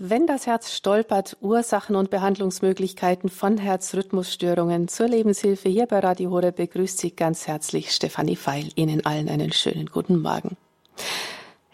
Wenn das Herz stolpert, Ursachen und Behandlungsmöglichkeiten von Herzrhythmusstörungen zur Lebenshilfe hier bei Radio Hore begrüßt Sie ganz herzlich Stefanie Feil. Ihnen allen einen schönen guten Morgen.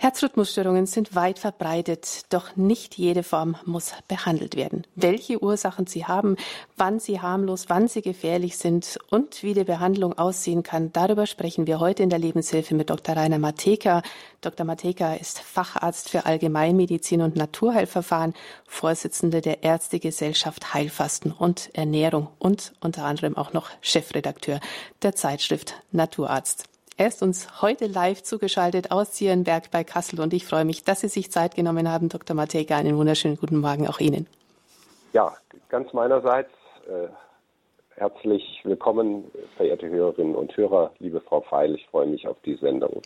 Herzrhythmusstörungen sind weit verbreitet, doch nicht jede Form muss behandelt werden. Welche Ursachen sie haben, wann sie harmlos, wann sie gefährlich sind und wie die Behandlung aussehen kann, darüber sprechen wir heute in der Lebenshilfe mit Dr. Rainer Mateka. Dr. Mateka ist Facharzt für Allgemeinmedizin und Naturheilverfahren, Vorsitzende der Ärztegesellschaft Heilfasten und Ernährung und unter anderem auch noch Chefredakteur der Zeitschrift Naturarzt. Er ist uns heute live zugeschaltet aus Zierenberg bei Kassel und ich freue mich, dass Sie sich Zeit genommen haben. Dr. Matejka, einen wunderschönen guten Morgen auch Ihnen. Ja, ganz meinerseits äh, herzlich willkommen, verehrte Hörerinnen und Hörer, liebe Frau Feil. Ich freue mich auf die Sendung.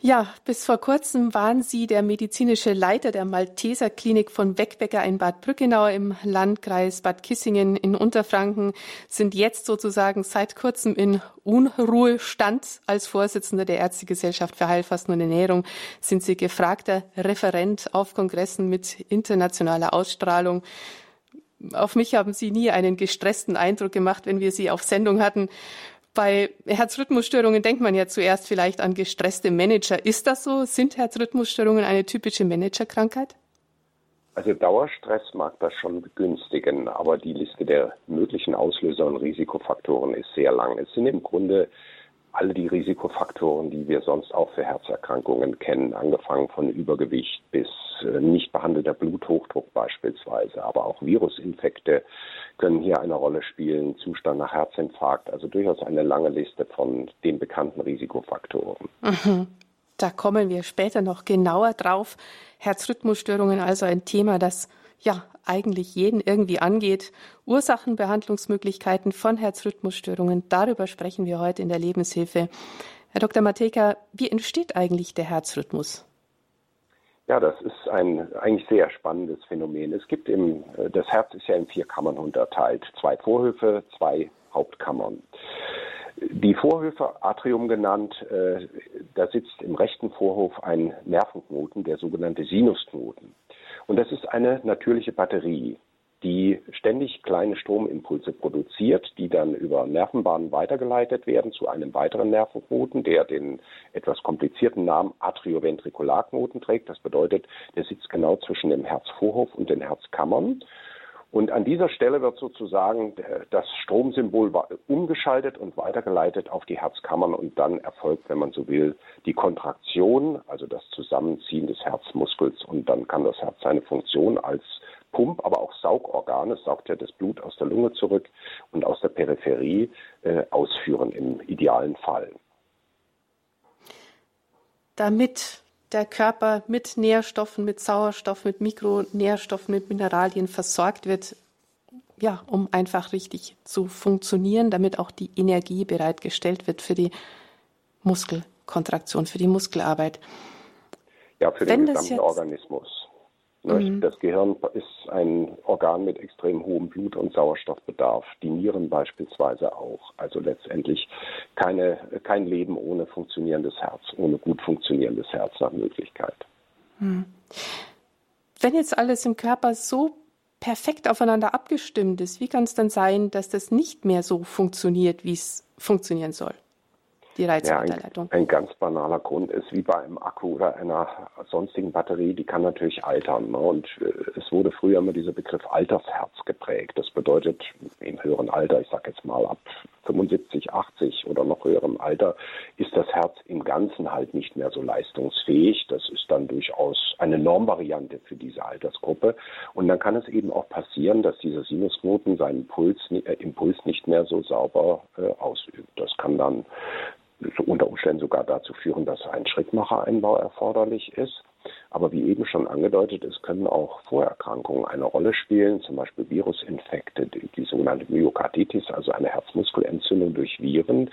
Ja, bis vor kurzem waren Sie der medizinische Leiter der Malteser Klinik von Weckbecker in Bad Brückenau im Landkreis Bad Kissingen in Unterfranken, sind jetzt sozusagen seit kurzem in Unruhestand. Als Vorsitzender der Ärztegesellschaft für Heilfasten und Ernährung sind Sie gefragter Referent auf Kongressen mit internationaler Ausstrahlung. Auf mich haben Sie nie einen gestressten Eindruck gemacht, wenn wir Sie auf Sendung hatten. Bei Herzrhythmusstörungen denkt man ja zuerst vielleicht an gestresste Manager. Ist das so? Sind Herzrhythmusstörungen eine typische Managerkrankheit? Also Dauerstress mag das schon begünstigen, aber die Liste der möglichen Auslöser und Risikofaktoren ist sehr lang. Es sind im Grunde alle die Risikofaktoren, die wir sonst auch für Herzerkrankungen kennen, angefangen von Übergewicht bis äh, nicht behandelter Bluthochdruck beispielsweise, aber auch Virusinfekte können hier eine Rolle spielen, Zustand nach Herzinfarkt, also durchaus eine lange Liste von den bekannten Risikofaktoren. Mhm. Da kommen wir später noch genauer drauf. Herzrhythmusstörungen also ein Thema, das ja eigentlich jeden irgendwie angeht. Ursachen, Behandlungsmöglichkeiten von Herzrhythmusstörungen, darüber sprechen wir heute in der Lebenshilfe. Herr Dr. Mateka, wie entsteht eigentlich der Herzrhythmus? Ja, das ist ein eigentlich sehr spannendes Phänomen. Es gibt im, das Herz ist ja in vier Kammern unterteilt. Zwei Vorhöfe, zwei Hauptkammern. Die Vorhöfe, Atrium genannt, äh, da sitzt im rechten Vorhof ein Nervenknoten, der sogenannte Sinusknoten. Und das ist eine natürliche Batterie, die ständig kleine Stromimpulse produziert, die dann über Nervenbahnen weitergeleitet werden zu einem weiteren Nervenknoten, der den etwas komplizierten Namen Atrioventrikularknoten trägt. Das bedeutet, der sitzt genau zwischen dem Herzvorhof und den Herzkammern. Und an dieser Stelle wird sozusagen das Stromsymbol umgeschaltet und weitergeleitet auf die Herzkammern und dann erfolgt, wenn man so will, die Kontraktion, also das Zusammenziehen des Herzmuskels und dann kann das Herz seine Funktion als Pump, aber auch Saugorgan, es saugt ja das Blut aus der Lunge zurück und aus der Peripherie äh, ausführen im idealen Fall. Damit der Körper mit Nährstoffen, mit Sauerstoff, mit Mikronährstoffen, mit Mineralien versorgt wird, ja, um einfach richtig zu funktionieren, damit auch die Energie bereitgestellt wird für die Muskelkontraktion, für die Muskelarbeit. Ja, für Wenn den gesamten Organismus. Mhm. Das Gehirn ist ein Organ mit extrem hohem Blut- und Sauerstoffbedarf. Die Nieren beispielsweise auch. Also letztendlich keine, kein Leben ohne funktionierendes Herz, ohne gut funktionierendes Herz nach Möglichkeit. Mhm. Wenn jetzt alles im Körper so perfekt aufeinander abgestimmt ist, wie kann es dann sein, dass das nicht mehr so funktioniert, wie es funktionieren soll? Die Reizweiterleitung? Ja, ein, ein, ganz banaler Grund ist, wie bei einem Akku oder einer sonstigen Batterie, die kann natürlich altern. Ne? Und äh, es wurde früher immer dieser Begriff Altersherz geprägt. Das bedeutet, im höheren Alter, ich sage jetzt mal ab 75, 80 oder noch höherem Alter, ist das Herz im Ganzen halt nicht mehr so leistungsfähig. Das ist dann durchaus eine Normvariante für diese Altersgruppe. Und dann kann es eben auch passieren, dass dieser Sinusknoten seinen Puls, äh, Impuls nicht mehr so sauber äh, ausübt. Das kann dann unter Umständen sogar dazu führen, dass ein Schrittmachereinbau erforderlich ist. Aber wie eben schon angedeutet, es können auch Vorerkrankungen eine Rolle spielen, zum Beispiel Virusinfekte, die, sogenannte Myokarditis, also eine Herzmuskelentzündung durch Viren,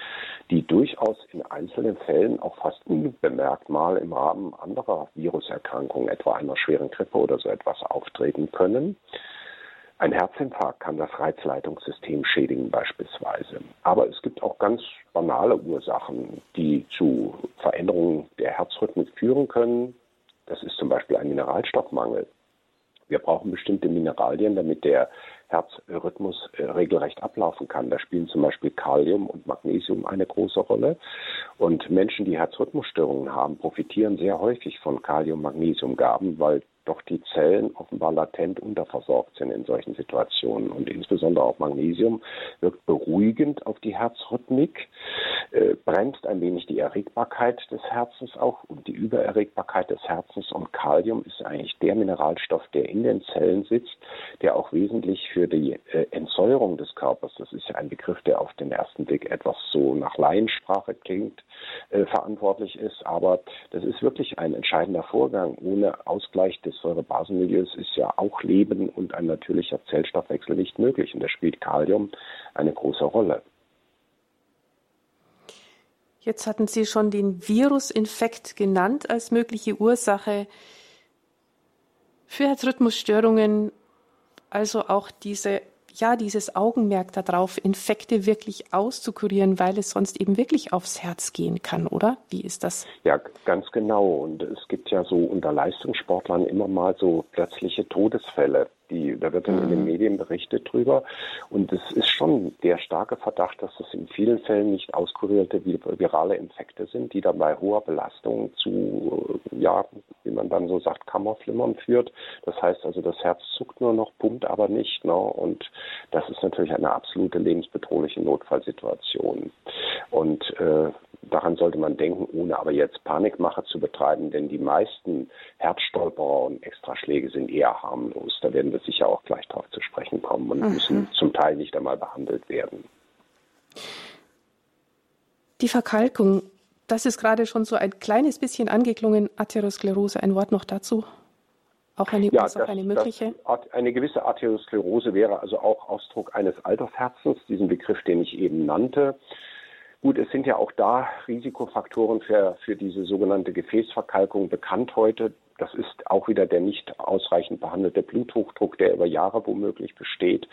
die durchaus in einzelnen Fällen auch fast unbemerkt mal im Rahmen anderer Viruserkrankungen, etwa einer schweren Grippe oder so etwas, auftreten können. Ein Herzinfarkt kann das Reizleitungssystem schädigen beispielsweise. Aber es gibt auch ganz banale Ursachen, die zu Veränderungen der Herzrhythmik führen können. Das ist zum Beispiel ein Mineralstoffmangel. Wir brauchen bestimmte Mineralien, damit der Herzrhythmus äh, regelrecht ablaufen kann. Da spielen zum Beispiel Kalium und Magnesium eine große Rolle. Und Menschen, die Herzrhythmusstörungen haben, profitieren sehr häufig von Kalium-Magnesiumgaben, weil doch die Zellen offenbar latent unterversorgt sind in solchen Situationen. Und insbesondere auch Magnesium wirkt beruhigend auf die Herzrhythmik, äh, bremst ein wenig die Erregbarkeit des Herzens auch und die Übererregbarkeit des Herzens. Und Kalium ist eigentlich der Mineralstoff, der in den Zellen sitzt, der auch wesentlich für die äh, Entsäuerung des Körpers, das ist ja ein Begriff, der auf den ersten Blick etwas so nach Laiensprache klingt, äh, verantwortlich ist. Aber das ist wirklich ein entscheidender Vorgang. Ohne Ausgleich des Säurebasenmilieus ist ja auch Leben und ein natürlicher Zellstoffwechsel nicht möglich. Und da spielt Kalium eine große Rolle. Jetzt hatten Sie schon den Virusinfekt genannt als mögliche Ursache für Herzrhythmusstörungen, also auch diese ja, dieses Augenmerk darauf, Infekte wirklich auszukurieren, weil es sonst eben wirklich aufs Herz gehen kann, oder? Wie ist das? Ja, ganz genau. Und es gibt ja so unter Leistungssportlern immer mal so plötzliche Todesfälle. Die, da wird dann in den mhm. Medien berichtet drüber. Und es ist schon der starke Verdacht, dass das in vielen Fällen nicht auskurierte virale Infekte sind, die dann bei hoher Belastung zu, ja, wie man dann so sagt, Kammerflimmern führt. Das heißt also, das Herz zuckt nur noch, pumpt aber nicht. Ne? Und das ist natürlich eine absolute lebensbedrohliche Notfallsituation. Und äh, daran sollte man denken, ohne aber jetzt Panikmache zu betreiben, denn die meisten Herzstolperer und Extraschläge sind eher harmlos. Da werden wir sicher auch gleich darauf zu sprechen kommen und mhm. müssen zum Teil nicht einmal behandelt werden. Die Verkalkung, das ist gerade schon so ein kleines bisschen angeklungen. Atherosklerose, ein Wort noch dazu? Auch eine ja, Ursache, eine mögliche? Das, eine gewisse Atherosklerose wäre also auch Ausdruck eines Altersherzens, diesen Begriff, den ich eben nannte. Gut, es sind ja auch da Risikofaktoren für, für diese sogenannte Gefäßverkalkung bekannt heute. Das ist auch wieder der nicht ausreichend behandelte Bluthochdruck, der über Jahre womöglich besteht.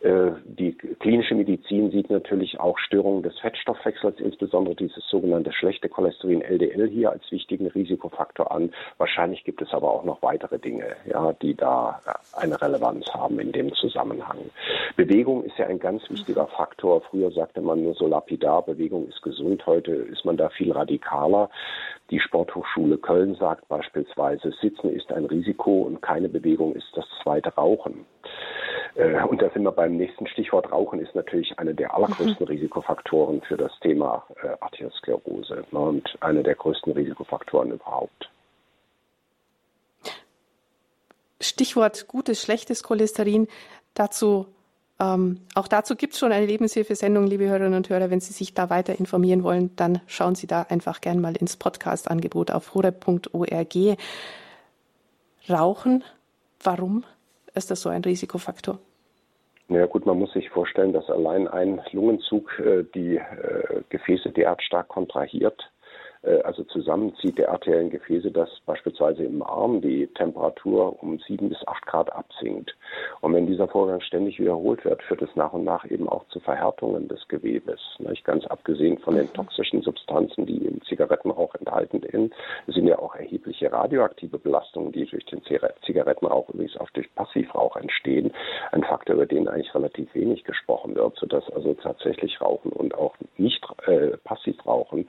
Äh, die klinische Medizin sieht natürlich auch Störungen des Fettstoffwechsels, insbesondere dieses sogenannte schlechte Cholesterin LDL hier als wichtigen Risikofaktor an. Wahrscheinlich gibt es aber auch noch weitere Dinge, ja, die da eine Relevanz haben in dem Zusammenhang. Bewegung ist ja ein ganz wichtiger Faktor. Früher sagte man nur so lapidar, Bewegung ist gesund. Heute ist man da viel radikaler. Die Sporthochschule Köln sagt beispielsweise, Sitzen ist ein Risiko und keine Bewegung ist das zweite Rauchen. Äh, und da sind wir beim nächsten Stichwort. Rauchen ist natürlich einer der allergrößten mhm. Risikofaktoren für das Thema äh, Arteriosklerose ne, und einer der größten Risikofaktoren überhaupt. Stichwort gutes, schlechtes Cholesterin. Dazu ähm, auch dazu gibt es schon eine Lebenshilfesendung, liebe Hörerinnen und Hörer. Wenn Sie sich da weiter informieren wollen, dann schauen Sie da einfach gern mal ins Podcast-Angebot auf horeb.org. Rauchen, warum ist das so ein Risikofaktor? Ja gut, man muss sich vorstellen, dass allein ein Lungenzug äh, die äh, Gefäße derart stark kontrahiert, also zusammenzieht der arteriellen Gefäße, dass beispielsweise im Arm die Temperatur um sieben bis acht Grad absinkt. Und wenn dieser Vorgang ständig wiederholt wird, führt es nach und nach eben auch zu Verhärtungen des Gewebes. Nicht ganz abgesehen von den mhm. toxischen Substanzen, die im Zigarettenrauch enthalten sind, sind ja auch erhebliche radioaktive Belastungen, die durch den Zigarettenrauch übrigens auch durch Passivrauch entstehen. Ein Faktor, über den eigentlich relativ wenig gesprochen wird, sodass also tatsächlich Rauchen und auch nicht äh, Passivrauchen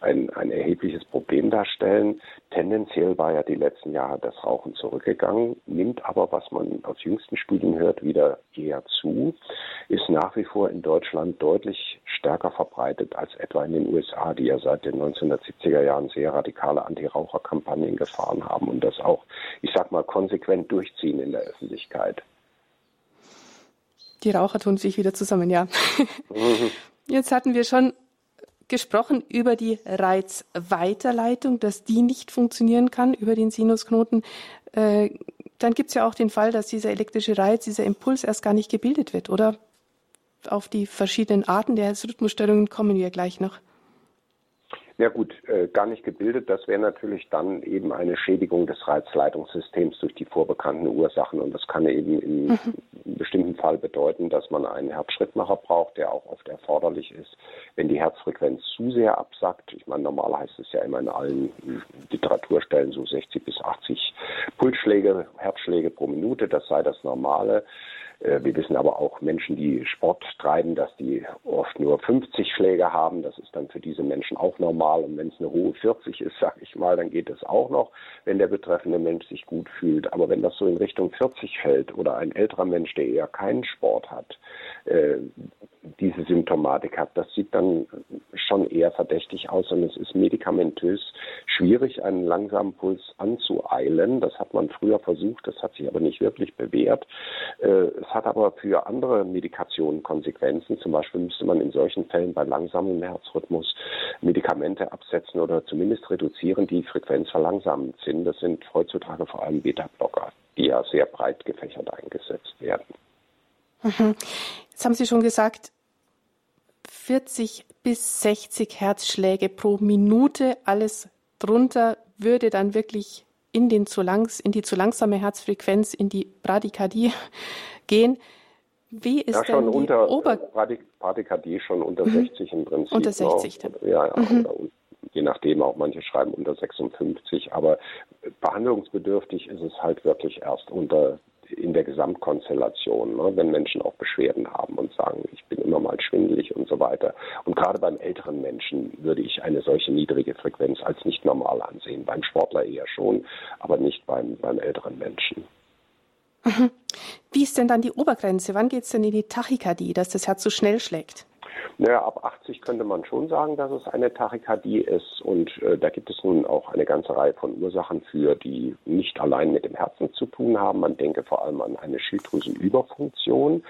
ein, ein erhebliches Problem darstellen. Tendenziell war ja die letzten Jahre das Rauchen zurückgegangen, nimmt aber, was man aus jüngsten Studien hört, wieder eher zu, ist nach wie vor in Deutschland deutlich stärker verbreitet als etwa in den USA, die ja seit den 1970er Jahren sehr radikale Anti-Raucher-Kampagnen gefahren haben und das auch, ich sag mal, konsequent durchziehen in der Öffentlichkeit. Die Raucher tun sich wieder zusammen, ja. Jetzt hatten wir schon gesprochen über die Reizweiterleitung, dass die nicht funktionieren kann über den Sinusknoten. Äh, dann gibt es ja auch den Fall, dass dieser elektrische Reiz, dieser Impuls erst gar nicht gebildet wird, oder? Auf die verschiedenen Arten der Herzrhythmusstörungen kommen wir gleich noch. Ja gut, äh, gar nicht gebildet. Das wäre natürlich dann eben eine Schädigung des Reizleitungssystems durch die vorbekannten Ursachen. Und das kann eben in mhm. bestimmten Fall bedeuten, dass man einen Herzschrittmacher braucht, der auch oft erforderlich ist, wenn die Herzfrequenz zu sehr absackt. Ich meine, normal heißt es ja immer in allen Literaturstellen so 60 bis 80 Pulsschläge, Herzschläge pro Minute. Das sei das Normale. Äh, wir wissen aber auch Menschen, die Sport treiben, dass die oft nur 50 Schläge haben. Das ist dann für diese Menschen auch normal. Und wenn es eine hohe 40 ist, sage ich mal, dann geht es auch noch, wenn der betreffende Mensch sich gut fühlt. Aber wenn das so in Richtung 40 fällt oder ein älterer Mensch, der eher keinen Sport hat, äh, diese Symptomatik hat, das sieht dann schon eher verdächtig aus und es ist medikamentös schwierig, einen langsamen Puls anzueilen. Das hat man früher versucht, das hat sich aber nicht wirklich bewährt. Äh, es hat aber für andere Medikationen Konsequenzen. Zum Beispiel müsste man in solchen Fällen bei langsamem Herzrhythmus Medikamente absetzen oder zumindest reduzieren, die Frequenz verlangsamend sind. Das sind heutzutage vor allem Beta-Blocker, die ja sehr breit gefächert eingesetzt werden. Mhm. Jetzt haben Sie schon gesagt, 40 bis 60 Herzschläge pro Minute, alles drunter würde dann wirklich in, den zu langs, in die zu langsame Herzfrequenz, in die Bradykardie gehen. Wie ist ja, schon denn die unter, Ober Bradykardie schon unter mhm. 60 im Prinzip. Unter 60 dann. Ja, ja mhm. je nachdem, auch manche schreiben unter 56, aber behandlungsbedürftig ist es halt wirklich erst unter in der Gesamtkonstellation, ne, wenn Menschen auch Beschwerden haben und sagen, ich bin immer mal schwindelig und so weiter. Und gerade beim älteren Menschen würde ich eine solche niedrige Frequenz als nicht normal ansehen. Beim Sportler eher schon, aber nicht beim, beim älteren Menschen. Mhm. Wie ist denn dann die Obergrenze? Wann geht es denn in die Tachykardie, dass das Herz so schnell schlägt? Naja, ab 80 könnte man schon sagen, dass es eine Tachykardie ist. Und äh, da gibt es nun auch eine ganze Reihe von Ursachen für, die nicht allein mit dem Herzen zu tun haben. Man denke vor allem an eine Schilddrüsenüberfunktion.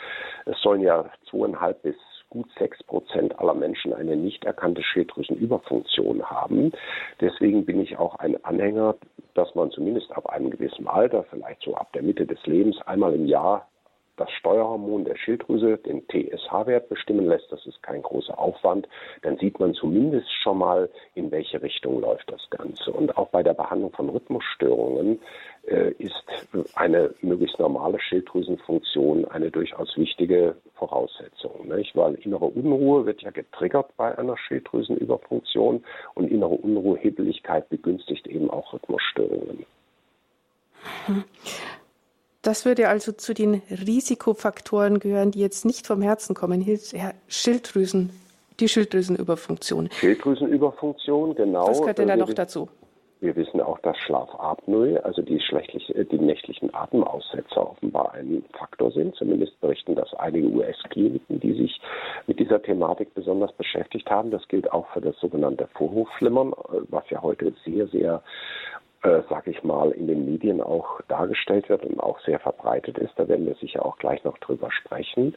Es sollen ja zweieinhalb bis gut sechs Prozent aller Menschen eine nicht erkannte Schilddrüsenüberfunktion haben. Deswegen bin ich auch ein Anhänger, dass man zumindest ab einem gewissen Alter, vielleicht so ab der Mitte des Lebens, einmal im Jahr das Steuerhormon der Schilddrüse, den TSH-Wert, bestimmen lässt, das ist kein großer Aufwand, dann sieht man zumindest schon mal, in welche Richtung läuft das Ganze. Und auch bei der Behandlung von Rhythmusstörungen äh, ist eine möglichst normale Schilddrüsenfunktion eine durchaus wichtige Voraussetzung. Nicht? Weil innere Unruhe wird ja getriggert bei einer Schilddrüsenüberfunktion und innere Unruhe, Hebeligkeit begünstigt eben auch Rhythmusstörungen. Hm. Das würde also zu den Risikofaktoren gehören, die jetzt nicht vom Herzen kommen. Schilddrüsen, die Schilddrüsenüberfunktion. Schilddrüsenüberfunktion, genau. Was gehört denn da noch dazu? Wir wissen auch, dass Schlafapnoe, also die, äh, die nächtlichen Atemaussetzer offenbar ein Faktor sind. Zumindest berichten das einige US-Kliniken, die sich mit dieser Thematik besonders beschäftigt haben. Das gilt auch für das sogenannte Vorhofflimmern, äh, was ja heute sehr, sehr äh, sag ich mal, in den Medien auch dargestellt wird und auch sehr verbreitet ist. Da werden wir sicher auch gleich noch drüber sprechen.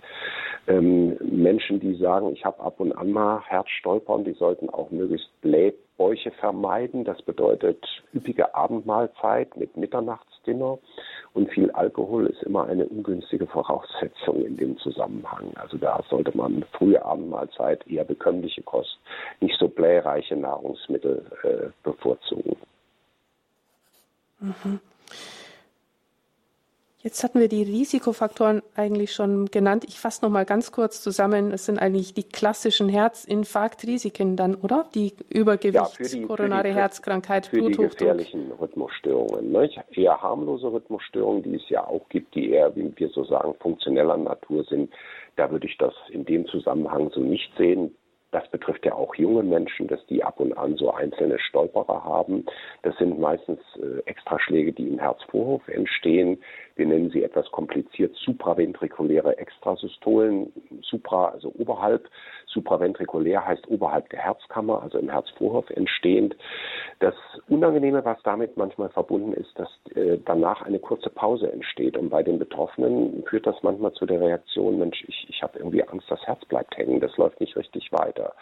Ähm, Menschen, die sagen, ich habe ab und an mal Herzstolpern, die sollten auch möglichst Blähbäuche vermeiden. Das bedeutet üppige Abendmahlzeit mit Mitternachtsdinner und viel Alkohol ist immer eine ungünstige Voraussetzung in dem Zusammenhang. Also da sollte man frühe Abendmahlzeit, eher bekömmliche Kost, nicht so blähreiche Nahrungsmittel äh, bevorzugen. Mhm. Jetzt hatten wir die Risikofaktoren eigentlich schon genannt. Ich fasse noch mal ganz kurz zusammen. Es sind eigentlich die klassischen Herzinfarktrisiken dann, oder? Die Übergewicht, ja, die, koronare die, Herzkrankheit, für Bluthochdruck. die gefährlichen Rhythmusstörungen. Ne? Eher harmlose Rhythmusstörungen, die es ja auch gibt, die eher, wie wir so sagen, funktioneller Natur sind. Da würde ich das in dem Zusammenhang so nicht sehen. Das betrifft ja auch junge Menschen, dass die ab und an so einzelne Stolperer haben. Das sind meistens äh, Extraschläge, die im Herzvorhof entstehen. Wir nennen sie etwas kompliziert supraventrikuläre Extrasystolen. Supra, also oberhalb. Supraventrikulär heißt oberhalb der Herzkammer, also im Herzvorhof entstehend. Das Unangenehme, was damit manchmal verbunden ist, dass äh, danach eine kurze Pause entsteht. Und bei den Betroffenen führt das manchmal zu der Reaktion, Mensch, ich, ich habe irgendwie Angst, das Herz bleibt hängen, das läuft nicht richtig weiter.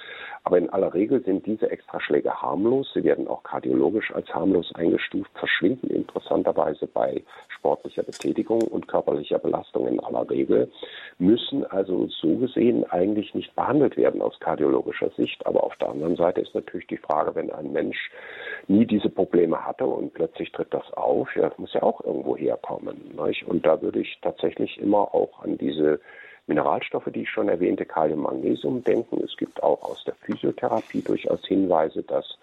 Aber in aller Regel sind diese Extraschläge harmlos. Sie werden auch kardiologisch als harmlos eingestuft, verschwinden interessanterweise bei sportlicher Betätigung und körperlicher Belastung in aller Regel, müssen also so gesehen eigentlich nicht behandelt werden aus kardiologischer Sicht. Aber auf der anderen Seite ist natürlich die Frage, wenn ein Mensch nie diese Probleme hatte und plötzlich tritt das auf, ja, das muss ja auch irgendwo herkommen. Nicht? Und da würde ich tatsächlich immer auch an diese Mineralstoffe, die ich schon erwähnte, Kalium, Magnesium denken. Es gibt auch aus der Physiotherapie durchaus Hinweise, dass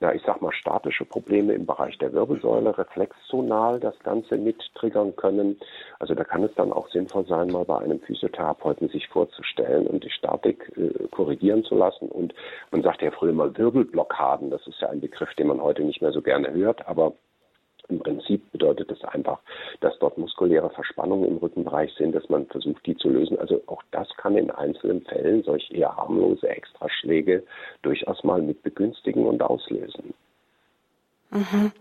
na, ich sag mal, statische Probleme im Bereich der Wirbelsäule reflexzonal das Ganze mit triggern können. Also da kann es dann auch sinnvoll sein, mal bei einem Physiotherapeuten sich vorzustellen und die Statik äh, korrigieren zu lassen. Und man sagt ja früher mal Wirbelblockaden. Das ist ja ein Begriff, den man heute nicht mehr so gerne hört, aber im Prinzip bedeutet das einfach, dass dort muskuläre Verspannungen im Rückenbereich sind, dass man versucht, die zu lösen. Also auch das kann in einzelnen Fällen solch eher harmlose Extraschläge durchaus mal mit begünstigen und auslösen. Mhm.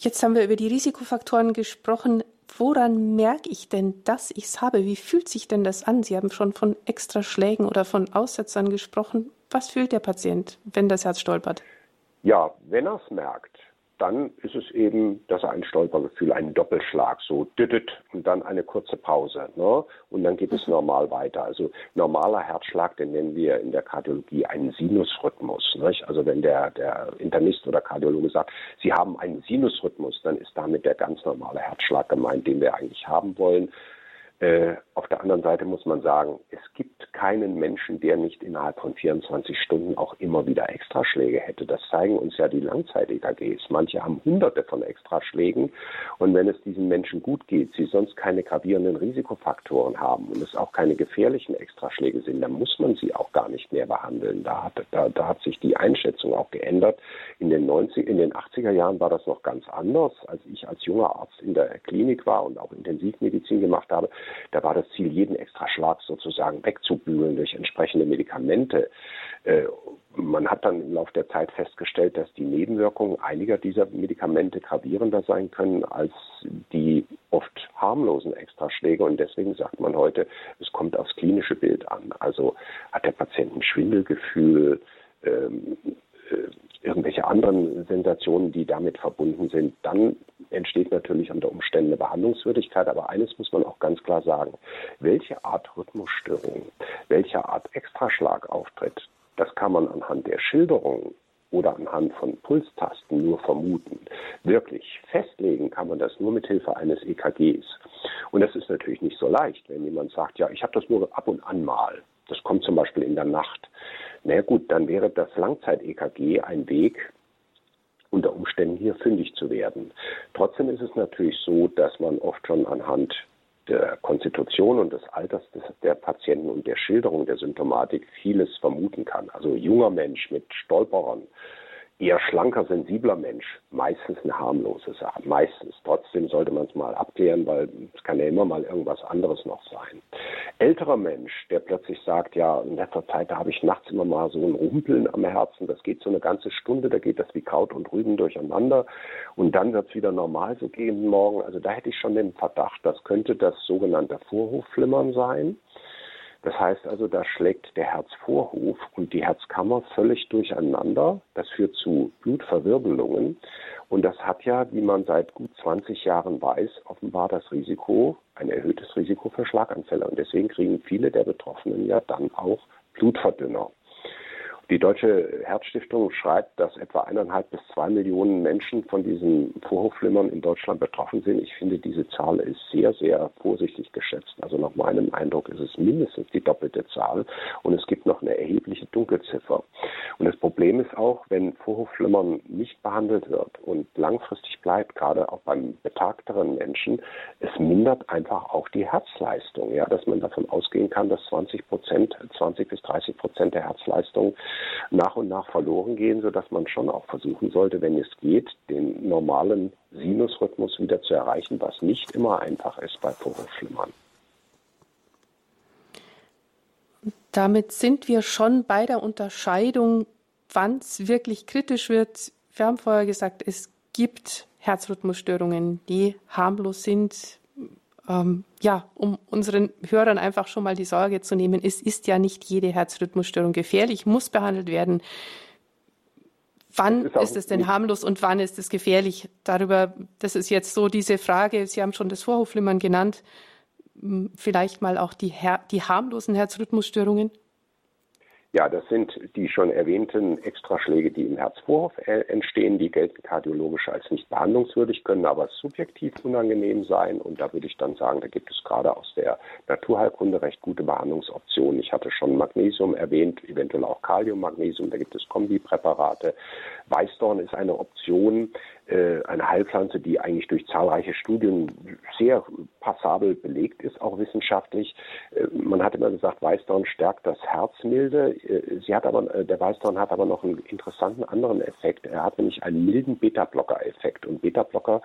Jetzt haben wir über die Risikofaktoren gesprochen. Woran merke ich denn, dass ich es habe? Wie fühlt sich denn das an? Sie haben schon von Extraschlägen oder von Aussetzern gesprochen. Was fühlt der Patient, wenn das Herz stolpert? Ja, wenn er es merkt, dann ist es eben, dass er ein Stolpergefühl, einen Doppelschlag, so düdüt und dann eine kurze Pause. Ne? Und dann geht es normal weiter. Also normaler Herzschlag, den nennen wir in der Kardiologie einen Sinusrhythmus. Nicht? Also wenn der, der Internist oder Kardiologe sagt, Sie haben einen Sinusrhythmus, dann ist damit der ganz normale Herzschlag gemeint, den wir eigentlich haben wollen. Äh, auf der anderen Seite muss man sagen, es gibt keinen Menschen, der nicht innerhalb von 24 Stunden auch immer wieder Extraschläge hätte. Das zeigen uns ja die Langzeit-EKGs. Manche haben hunderte von Extraschlägen. Und wenn es diesen Menschen gut geht, sie sonst keine gravierenden Risikofaktoren haben und es auch keine gefährlichen Extraschläge sind, dann muss man sie auch gar nicht mehr behandeln. Da hat, da, da hat sich die Einschätzung auch geändert. In den, 90, in den 80er Jahren war das noch ganz anders. Als ich als junger Arzt in der Klinik war und auch Intensivmedizin gemacht habe, da war das Ziel, jeden Extraschlag sozusagen wegzubügeln durch entsprechende Medikamente. Äh, man hat dann im Laufe der Zeit festgestellt, dass die Nebenwirkungen einiger dieser Medikamente gravierender sein können als die oft harmlosen Extraschläge. Und deswegen sagt man heute, es kommt aufs klinische Bild an. Also hat der Patient ein Schwindelgefühl, ähm, äh, irgendwelche anderen Sensationen, die damit verbunden sind, dann entsteht natürlich unter Umständen eine Behandlungswürdigkeit. Aber eines muss man auch ganz klar sagen. Welche Art Rhythmusstörung, welche Art Extraschlag auftritt, das kann man anhand der Schilderung oder anhand von Pulstasten nur vermuten. Wirklich festlegen kann man das nur mit Hilfe eines EKGs. Und das ist natürlich nicht so leicht, wenn jemand sagt, ja, ich habe das nur ab und an mal. Das kommt zum Beispiel in der Nacht. Na gut, dann wäre das Langzeit-EKG ein Weg, unter Umständen hier fündig zu werden. Trotzdem ist es natürlich so, dass man oft schon anhand der Konstitution und des Alters des, der Patienten und der Schilderung der Symptomatik vieles vermuten kann. Also junger Mensch mit Stolperern, eher schlanker, sensibler Mensch meistens eine harmlose Sache. Meistens. Trotzdem sollte man es mal abklären, weil es kann ja immer mal irgendwas anderes noch sein. Älterer Mensch, der plötzlich sagt, ja, in letzter Zeit, da habe ich nachts immer mal so ein Rumpeln am Herzen, das geht so eine ganze Stunde, da geht das wie Kraut und Rüben durcheinander und dann wird es wieder normal so gehen morgen. Also da hätte ich schon den Verdacht, das könnte das sogenannte Vorhofflimmern sein. Das heißt also, da schlägt der Herzvorhof und die Herzkammer völlig durcheinander. Das führt zu Blutverwirbelungen. Und das hat ja, wie man seit gut 20 Jahren weiß, offenbar das Risiko, ein erhöhtes Risiko für Schlaganfälle. Und deswegen kriegen viele der Betroffenen ja dann auch Blutverdünner. Die Deutsche Herzstiftung schreibt, dass etwa eineinhalb bis zwei Millionen Menschen von diesen Vorhofflimmern in Deutschland betroffen sind. Ich finde, diese Zahl ist sehr, sehr vorsichtig geschätzt. Also nach meinem Eindruck ist es mindestens die doppelte Zahl und es gibt noch eine erhebliche Dunkelziffer. Und das Problem ist auch, wenn Vorhofflimmern nicht behandelt wird und langfristig bleibt, gerade auch beim betagteren Menschen, es mindert einfach auch die Herzleistung. Ja, dass man davon ausgehen kann, dass 20 Prozent, 20 bis 30 Prozent der Herzleistung nach und nach verloren gehen, sodass man schon auch versuchen sollte, wenn es geht, den normalen Sinusrhythmus wieder zu erreichen, was nicht immer einfach ist bei Vorhofflimmern. Damit sind wir schon bei der Unterscheidung, wann es wirklich kritisch wird. Wir haben vorher gesagt, es gibt Herzrhythmusstörungen, die harmlos sind, ähm, ja, um unseren Hörern einfach schon mal die Sorge zu nehmen, es ist ja nicht jede Herzrhythmusstörung gefährlich, muss behandelt werden. Wann ist, ist, es denn harmlos und wann ist es gefährlich? Darüber, das ist jetzt so diese Frage. Sie haben schon das Vorhofflimmern genannt. Vielleicht mal auch die, die harmlosen Herzrhythmusstörungen. Ja, das sind die schon erwähnten Extraschläge, die im Herzvorhof äh, entstehen. Die gelten kardiologisch als nicht behandlungswürdig, können aber subjektiv unangenehm sein. Und da würde ich dann sagen, da gibt es gerade aus der Naturheilkunde recht gute Behandlungsoptionen. Ich hatte schon Magnesium erwähnt, eventuell auch Kaliummagnesium. Da gibt es Kombipräparate. Weißdorn ist eine Option, eine Heilpflanze, die eigentlich durch zahlreiche Studien sehr passabel belegt ist, auch wissenschaftlich. Äh, man hat immer gesagt, Weißdorn stärkt das Herzmilde. Äh, sie hat aber, der Weißdorn hat aber noch einen interessanten anderen Effekt. Er hat nämlich einen milden Beta-Blocker-Effekt. Und Beta-Blocker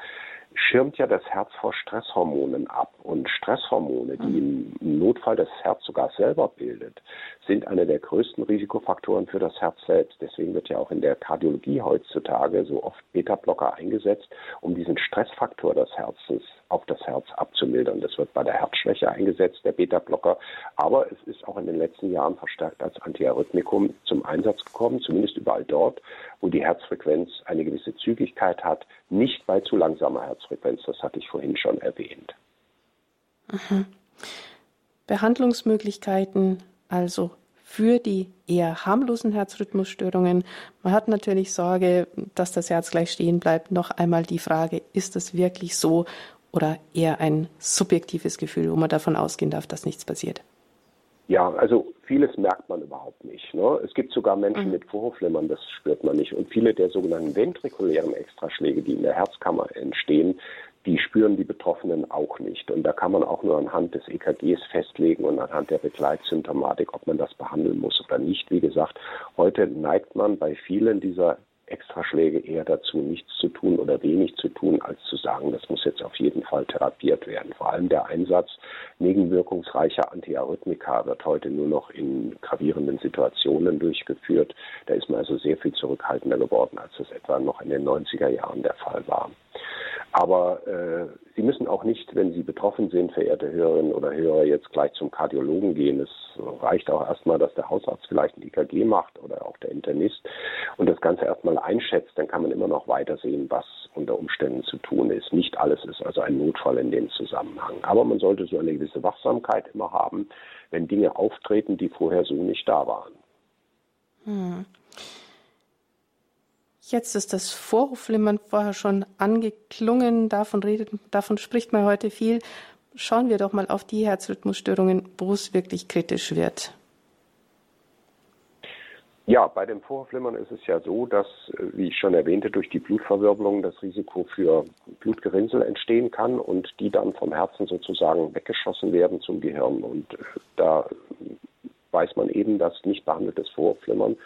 schirmt ja das Herz vor Stresshormonen ab. Und Stresshormone, die im Notfall das Herz sogar selber bildet, sind einer der größten Risikofaktoren für das Herz selbst. Deswegen wird ja auch in der Kardiologie heutzutage so oft Beta-Blocker eingesetzt, um diesen Stressfaktor des Herzens auf das Herz abzumildern. Das wird bei der Herzschwäche eingesetzt, der Beta-Blocker. Aber es ist auch in den letzten Jahren verstärkt als Antiarrhythmikum zum Einsatz gekommen, zumindest überall dort, wo die Herzfrequenz eine gewisse Zügigkeit hat, nicht bei zu langsamer Herzfrequenz. Das hatte ich vorhin schon erwähnt. Mhm. Behandlungsmöglichkeiten also für die eher harmlosen Herzrhythmusstörungen. Man hat natürlich Sorge, dass das Herz gleich stehen bleibt. Noch einmal die Frage, ist das wirklich so oder eher ein subjektives Gefühl, wo man davon ausgehen darf, dass nichts passiert? Ja, also vieles merkt man überhaupt nicht. Ne? Es gibt sogar Menschen mhm. mit Vorhofflimmern, das spürt man nicht. Und viele der sogenannten ventrikulären Extraschläge, die in der Herzkammer entstehen, die spüren die Betroffenen auch nicht. Und da kann man auch nur anhand des EKGs festlegen und anhand der Begleitsymptomatik, ob man das behandeln muss oder nicht. Wie gesagt, heute neigt man bei vielen dieser Extraschläge eher dazu, nichts zu tun oder wenig zu tun, als zu sagen, das muss jetzt auf jeden Fall therapiert werden. Vor allem der Einsatz nebenwirkungsreicher Antiarrhythmika wird heute nur noch in gravierenden Situationen durchgeführt. Da ist man also sehr viel zurückhaltender geworden, als es etwa noch in den 90er Jahren der Fall war. Aber äh, Sie müssen auch nicht, wenn Sie betroffen sind, verehrte Hörerinnen oder Hörer, jetzt gleich zum Kardiologen gehen. Es reicht auch erstmal, dass der Hausarzt vielleicht ein EKG macht oder auch der Internist und das Ganze erstmal einschätzt. Dann kann man immer noch weitersehen, was unter Umständen zu tun ist. Nicht alles ist also ein Notfall in dem Zusammenhang. Aber man sollte so eine gewisse Wachsamkeit immer haben, wenn Dinge auftreten, die vorher so nicht da waren. Hm. Jetzt ist das Vorhofflimmern vorher schon angeklungen, davon redet, davon spricht man heute viel. Schauen wir doch mal auf die Herzrhythmusstörungen, wo es wirklich kritisch wird. Ja, bei dem Vorhofflimmern ist es ja so, dass, wie ich schon erwähnte, durch die Blutverwirbelung das Risiko für Blutgerinnsel entstehen kann und die dann vom Herzen sozusagen weggeschossen werden zum Gehirn. Und da weiß man eben, dass nicht behandeltes Vorhofflimmern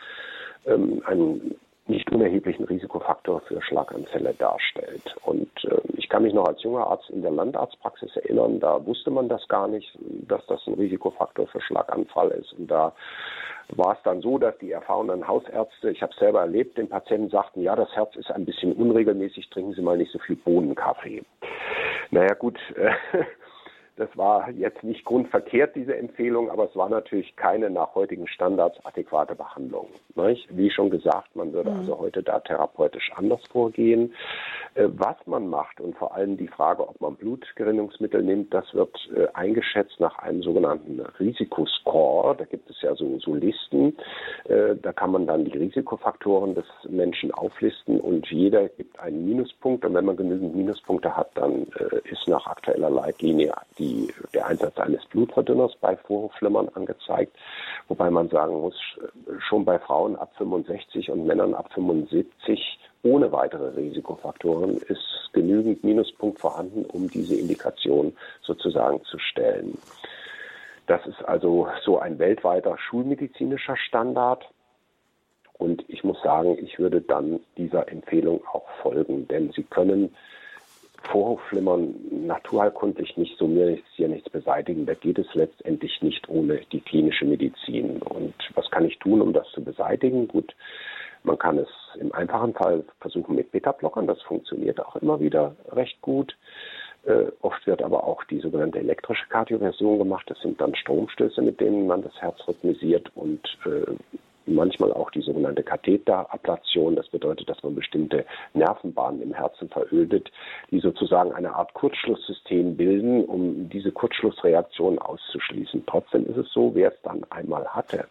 ähm, ein nicht unerheblichen Risikofaktor für Schlaganfälle darstellt. Und äh, ich kann mich noch als junger Arzt in der Landarztpraxis erinnern, da wusste man das gar nicht, dass das ein Risikofaktor für Schlaganfall ist. Und da war es dann so, dass die erfahrenen Hausärzte, ich habe es selber erlebt, den Patienten sagten, ja, das Herz ist ein bisschen unregelmäßig, trinken Sie mal nicht so viel Bohnenkaffee. Naja gut, äh, das war jetzt nicht grundverkehrt, diese Empfehlung, aber es war natürlich keine nach heutigen Standards adäquate Behandlung. Nicht? Wie schon gesagt, man würde mhm. also heute da therapeutisch anders vorgehen. Äh, was man macht und vor allem die Frage, ob man Blutgerinnungsmittel nimmt, das wird äh, eingeschätzt nach einem sogenannten Risikoscore. Da gibt es ja so, so Listen. Äh, da kann man dann die Risikofaktoren des Menschen auflisten und jeder gibt einen Minuspunkt. Und wenn man genügend Minuspunkte hat, dann ist nach aktueller Leitlinie die die, der Einsatz eines Blutverdünners bei Vorhofflimmern angezeigt, wobei man sagen muss, schon bei Frauen ab 65 und Männern ab 75 ohne weitere Risikofaktoren ist genügend Minuspunkt vorhanden, um diese Indikation sozusagen zu stellen. Das ist also so ein weltweiter schulmedizinischer Standard. Und ich muss sagen, ich würde dann dieser Empfehlung auch folgen, denn Sie können Vorhofflimmern naturheilkundlich nicht so mir ist hier nichts beseitigen. Da geht es letztendlich nicht ohne die klinische Medizin. Und was kann ich tun, um das zu beseitigen? Gut, man kann es im einfachen Fall versuchen mit Beta-Blockern. Das funktioniert auch immer wieder recht gut. Äh, oft wird aber auch die sogenannte elektrische Kardioversion gemacht. Das sind dann Stromstöße, mit denen man das Herz rhythmisiert und äh, manchmal auch die sogenannte Katheterablation. Das bedeutet, dass man bestimmte Nervenbahnen im Herzen verödet, die sozusagen eine Art Kurzschlusssystem bilden, um diese Kurzschlussreaktion auszuschließen. Trotzdem ist es so, wer es dann einmal hatte,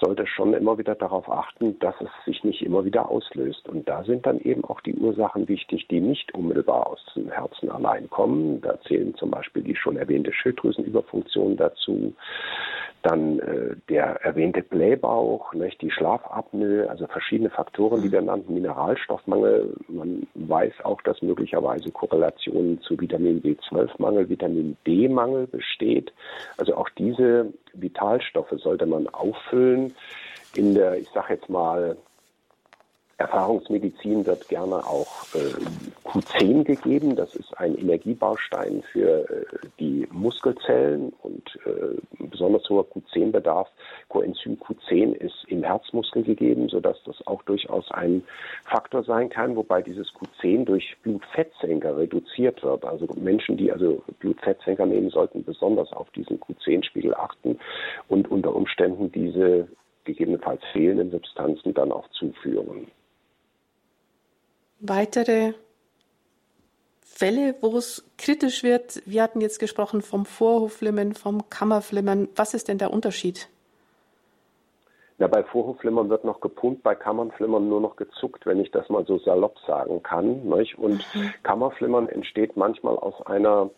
sollte schon immer wieder darauf achten, dass es sich nicht immer wieder auslöst. Und da sind dann eben auch die Ursachen wichtig, die nicht unmittelbar aus dem Herzen allein kommen. Da zählen zum Beispiel die schon erwähnte Schilddrüsenüberfunktion dazu, dann äh, der erwähnte Blähbauch, nicht, die Schlafapnoe, also verschiedene Faktoren, die wir nannten, Mineralstoffmangel. Man weiß auch, dass möglicherweise Korrelationen zu Vitamin B12-Mangel, Vitamin D-Mangel besteht. Also auch diese Vitalstoffe sollte man auffüllen. In der, ich sage jetzt mal, Erfahrungsmedizin wird gerne auch äh, Q10 gegeben. Das ist ein Energiebaustein für äh, die Muskelzellen und äh, besonders hoher Q10-Bedarf. Coenzym Q10 ist im Herzmuskel gegeben, sodass das auch durchaus ein Faktor sein kann, wobei dieses Q10 durch Blutfettsenker reduziert wird. Also Menschen, die also Blutfettsenker nehmen, sollten besonders auf diesen Q10-Spiegel achten und unter Umständen diese gegebenenfalls fehlenden Substanzen dann auch zuführen weitere Fälle, wo es kritisch wird? Wir hatten jetzt gesprochen vom Vorhofflimmern, vom Kammerflimmern. Was ist denn der Unterschied? Ja, bei Vorhofflimmern wird noch gepumpt, bei Kammernflimmern nur noch gezuckt, wenn ich das mal so salopp sagen kann. Nicht? Und mhm. Kammerflimmern entsteht manchmal aus einer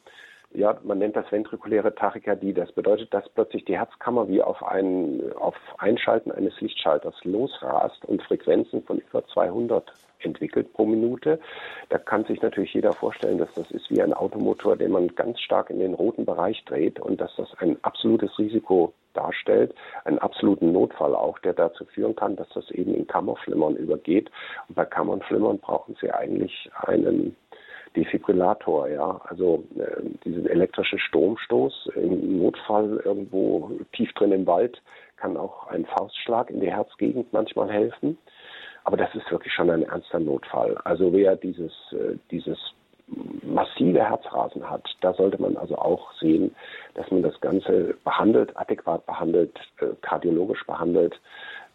ja, man nennt das ventrikuläre Tachykardie. Das bedeutet, dass plötzlich die Herzkammer wie auf ein auf Einschalten eines Lichtschalters losrast und Frequenzen von über 200 entwickelt pro Minute. Da kann sich natürlich jeder vorstellen, dass das ist wie ein Automotor, den man ganz stark in den roten Bereich dreht und dass das ein absolutes Risiko darstellt, einen absoluten Notfall auch, der dazu führen kann, dass das eben in Kammerflimmern übergeht. Und bei Kammernflimmern brauchen Sie eigentlich einen Defibrillator, ja, also äh, diesen elektrischen Stromstoß im Notfall irgendwo tief drin im Wald kann auch ein Faustschlag in die Herzgegend manchmal helfen. Aber das ist wirklich schon ein ernster Notfall. Also wer dieses, äh, dieses massive Herzrasen hat, da sollte man also auch sehen, dass man das Ganze behandelt, adäquat behandelt, äh, kardiologisch behandelt,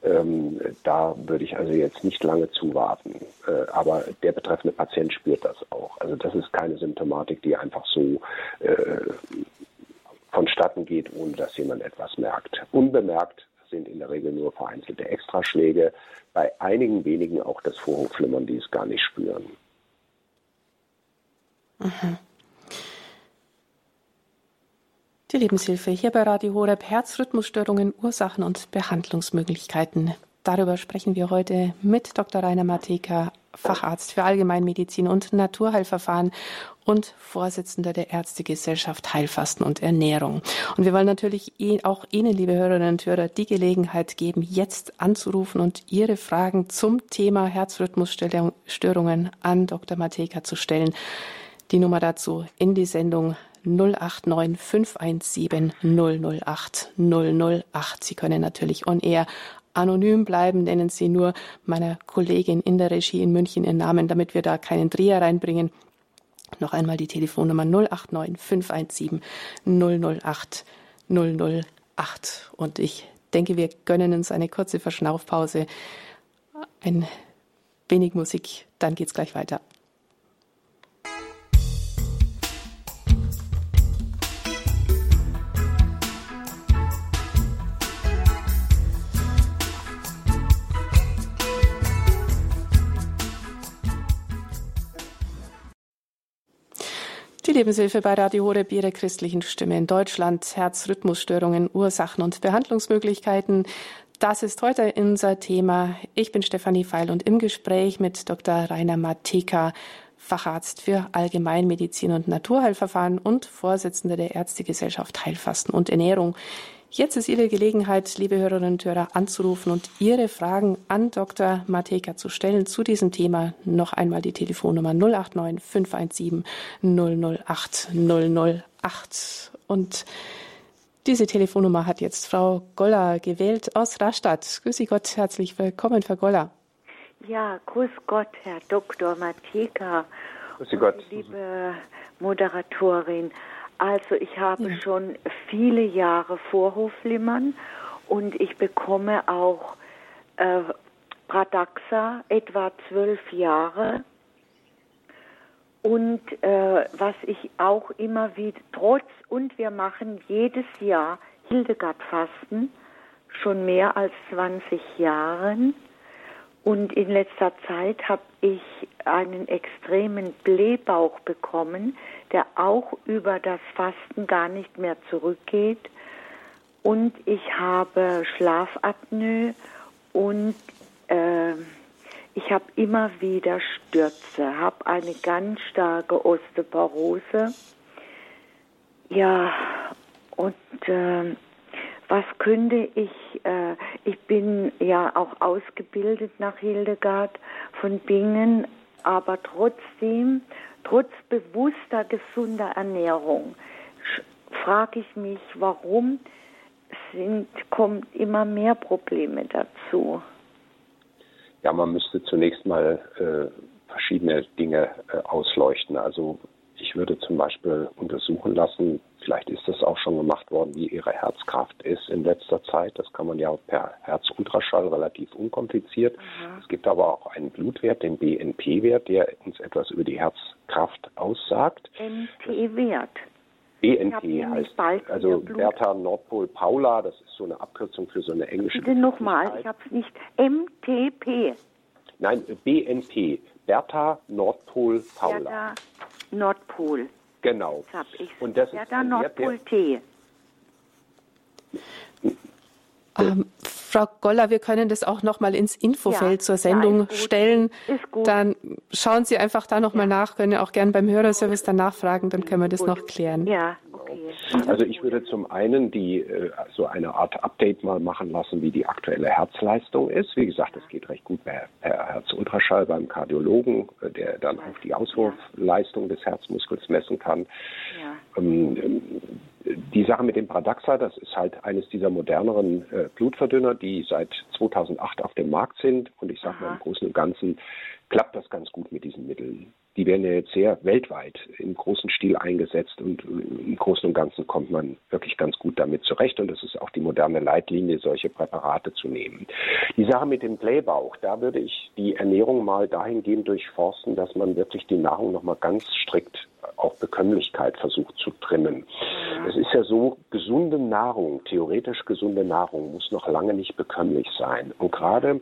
ähm, da würde ich also jetzt nicht lange zuwarten. Äh, aber der betreffende Patient spürt das auch. Also das ist keine Symptomatik, die einfach so äh, vonstatten geht, ohne dass jemand etwas merkt. Unbemerkt sind in der Regel nur vereinzelte Extraschläge, bei einigen wenigen auch das Vorhofflimmern, die es gar nicht spüren. Mhm. Die Lebenshilfe hier bei Radio Horeb Herzrhythmusstörungen, Ursachen und Behandlungsmöglichkeiten. Darüber sprechen wir heute mit Dr. Rainer Mateka, Facharzt für Allgemeinmedizin und Naturheilverfahren und Vorsitzender der Ärztegesellschaft Heilfasten und Ernährung. Und wir wollen natürlich auch Ihnen, liebe Hörerinnen und Hörer, die Gelegenheit geben, jetzt anzurufen und Ihre Fragen zum Thema Herzrhythmusstörungen an Dr. Mateka zu stellen. Die Nummer dazu in die Sendung 089 517 008 008. Sie können natürlich on air anonym bleiben, nennen Sie nur meiner Kollegin in der Regie in München Ihren Namen, damit wir da keinen Dreher reinbringen. Noch einmal die Telefonnummer 089 517 008 008. Und ich denke, wir gönnen uns eine kurze Verschnaufpause, ein wenig Musik, dann geht's gleich weiter. Lebenshilfe bei Radio Horeb, Ihre christlichen Stimme in Deutschland, Herzrhythmusstörungen, Ursachen und Behandlungsmöglichkeiten. Das ist heute unser Thema. Ich bin Stefanie Feil und im Gespräch mit Dr. Rainer Mateka, Facharzt für Allgemeinmedizin und Naturheilverfahren und Vorsitzender der Ärztegesellschaft Heilfasten und Ernährung. Jetzt ist Ihre Gelegenheit, liebe Hörerinnen und Hörer, anzurufen und Ihre Fragen an Dr. Mateka zu stellen zu diesem Thema. Noch einmal die Telefonnummer 089 517 008 008. Und diese Telefonnummer hat jetzt Frau Goller gewählt aus Rastatt. Grüße Gott, herzlich willkommen, Frau Goller. Ja, grüß Gott, Herr Dr. Mateka. Grüß Gott. Liebe Moderatorin, also ich habe ja. schon viele Jahre Vorhofflimmern und ich bekomme auch äh, Pradaxa, etwa zwölf Jahre. Und äh, was ich auch immer wieder, trotz, und wir machen jedes Jahr Hildegard-Fasten, schon mehr als 20 Jahren. Und in letzter Zeit habe ich einen extremen Blähbauch bekommen, der auch über das Fasten gar nicht mehr zurückgeht. Und ich habe Schlafapnoe und äh, ich habe immer wieder Stürze, habe eine ganz starke Osteoporose. Ja, und äh, was könnte ich, äh, ich bin ja auch ausgebildet nach Hildegard von Bingen, aber trotzdem, trotz bewusster gesunder Ernährung, frage ich mich, warum sind, kommen immer mehr Probleme dazu. Ja, man müsste zunächst mal äh, verschiedene Dinge äh, ausleuchten. Also ich würde zum Beispiel untersuchen lassen, vielleicht ist das auch schon gemacht worden, wie ihre Herzkraft ist in letzter Zeit. Das kann man ja per Herzultraschall relativ unkompliziert. Mhm. Es gibt aber auch einen Blutwert, den BNP-Wert, der uns etwas über die Herzkraft aussagt. BNP-Wert. BNP heißt also Bertha Nordpol Paula, das ist so eine Abkürzung für so eine englische Bitte nochmal, ich habe es nicht. MTP. Nein, BNP, Bertha Nordpol Paula. Bertha Nordpol. Genau. Das habe ich. Und das Bertha ist Nordpol T. Ähm, Frau Goller, wir können das auch noch mal ins Infofeld ja, zur Sendung ja, stellen. Dann schauen Sie einfach da noch ja. mal nach, können auch gerne beim Hörerservice danach fragen, dann können wir das gut. noch klären. Ja, okay. Also ich würde zum einen die äh, so eine Art Update mal machen lassen, wie die aktuelle Herzleistung ist. Wie gesagt, das geht recht gut per, Herzultraschall beim Kardiologen, äh, der dann auch die Auswurfleistung des Herzmuskels messen kann. Ähm, die Sache mit dem Pradaxa, das ist halt eines dieser moderneren äh, Blutverdünner, die seit 2008 auf dem Markt sind. Und ich sage mal, im Großen und Ganzen klappt das ganz gut mit diesen Mitteln. Die werden ja jetzt sehr weltweit im großen Stil eingesetzt und äh, im Großen und Ganzen kommt man wirklich ganz gut damit zurecht und das ist auch die moderne Leitlinie, solche Präparate zu nehmen. Die Sache mit dem Blähbauch, da würde ich die Ernährung mal dahingehend durchforsten, dass man wirklich die Nahrung nochmal ganz strikt auf Bekömmlichkeit versucht zu trimmen. Es ist ja so, gesunde Nahrung, theoretisch gesunde Nahrung muss noch lange nicht bekömmlich sein. Und gerade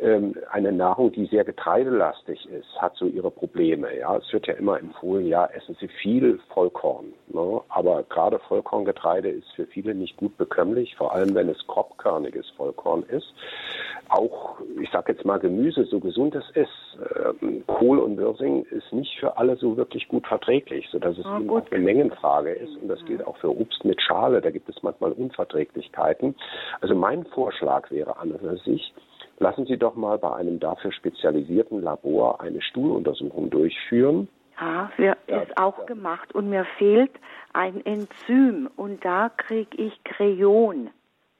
ähm, eine Nahrung, die sehr getreidelastig ist, hat so ihre Probleme. Ja, es wird ja immer empfohlen, ja, essen Sie viel Vollkorn. Ne? Aber gerade Vollkorngetreide ist für viele nicht gut bekömmlich, vor allem wenn es grobkörniges Vollkorn ist. Auch, ich sage jetzt mal Gemüse, so gesund es ist, ähm, Kohl und Wirsing ist nicht für alle so wirklich gut verträglich, sodass es oh, eben auch eine Mengenfrage ist. Und das gilt auch für Obst mit Schale. Da gibt es manchmal Unverträglichkeiten. Also mein Vorschlag wäre an sich, lassen Sie doch mal bei einem dafür spezialisierten Labor eine Stuhluntersuchung durchführen. Ja, wird ja, ist auch ja. gemacht und mir fehlt ein Enzym und da kriege ich Kreon.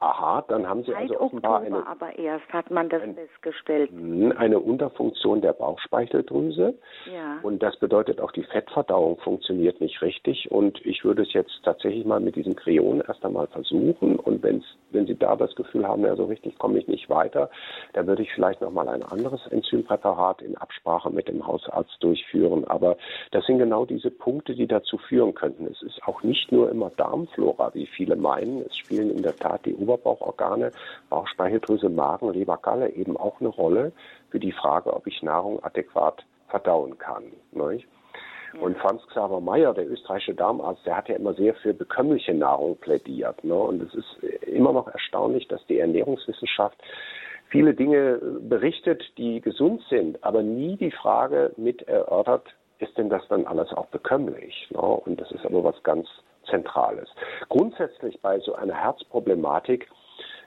Aha, dann haben Sie Seit also offenbar Oktober eine, aber erst hat man das ein, festgestellt. Eine Unterfunktion der Bauchspeicheldrüse. Ja. Und das bedeutet auch, die Fettverdauung funktioniert nicht richtig. Und ich würde es jetzt tatsächlich mal mit diesem Kreon erst einmal versuchen. Und wenn's, wenn Sie da das Gefühl haben, ja, so richtig komme ich nicht weiter, dann würde ich vielleicht nochmal ein anderes Enzympräparat in Absprache mit dem Hausarzt durchführen. Aber das sind genau diese Punkte, die dazu führen könnten. Es ist auch nicht nur immer Darmflora, wie viele meinen. Es spielen in der Tat die Oberbauchorgane, Bauchspeicheldrüse, Magen, Leber, Galle eben auch eine Rolle für die Frage, ob ich Nahrung adäquat verdauen kann. Nicht? Und Franz Xaver Meyer, der österreichische Darmarzt, der hat ja immer sehr für bekömmliche Nahrung plädiert. Ne? Und es ist immer noch erstaunlich, dass die Ernährungswissenschaft viele Dinge berichtet, die gesund sind, aber nie die Frage mit erörtert, ist denn das dann alles auch bekömmlich? Ne? Und das ist aber was ganz Zentrales. Grundsätzlich bei so einer Herzproblematik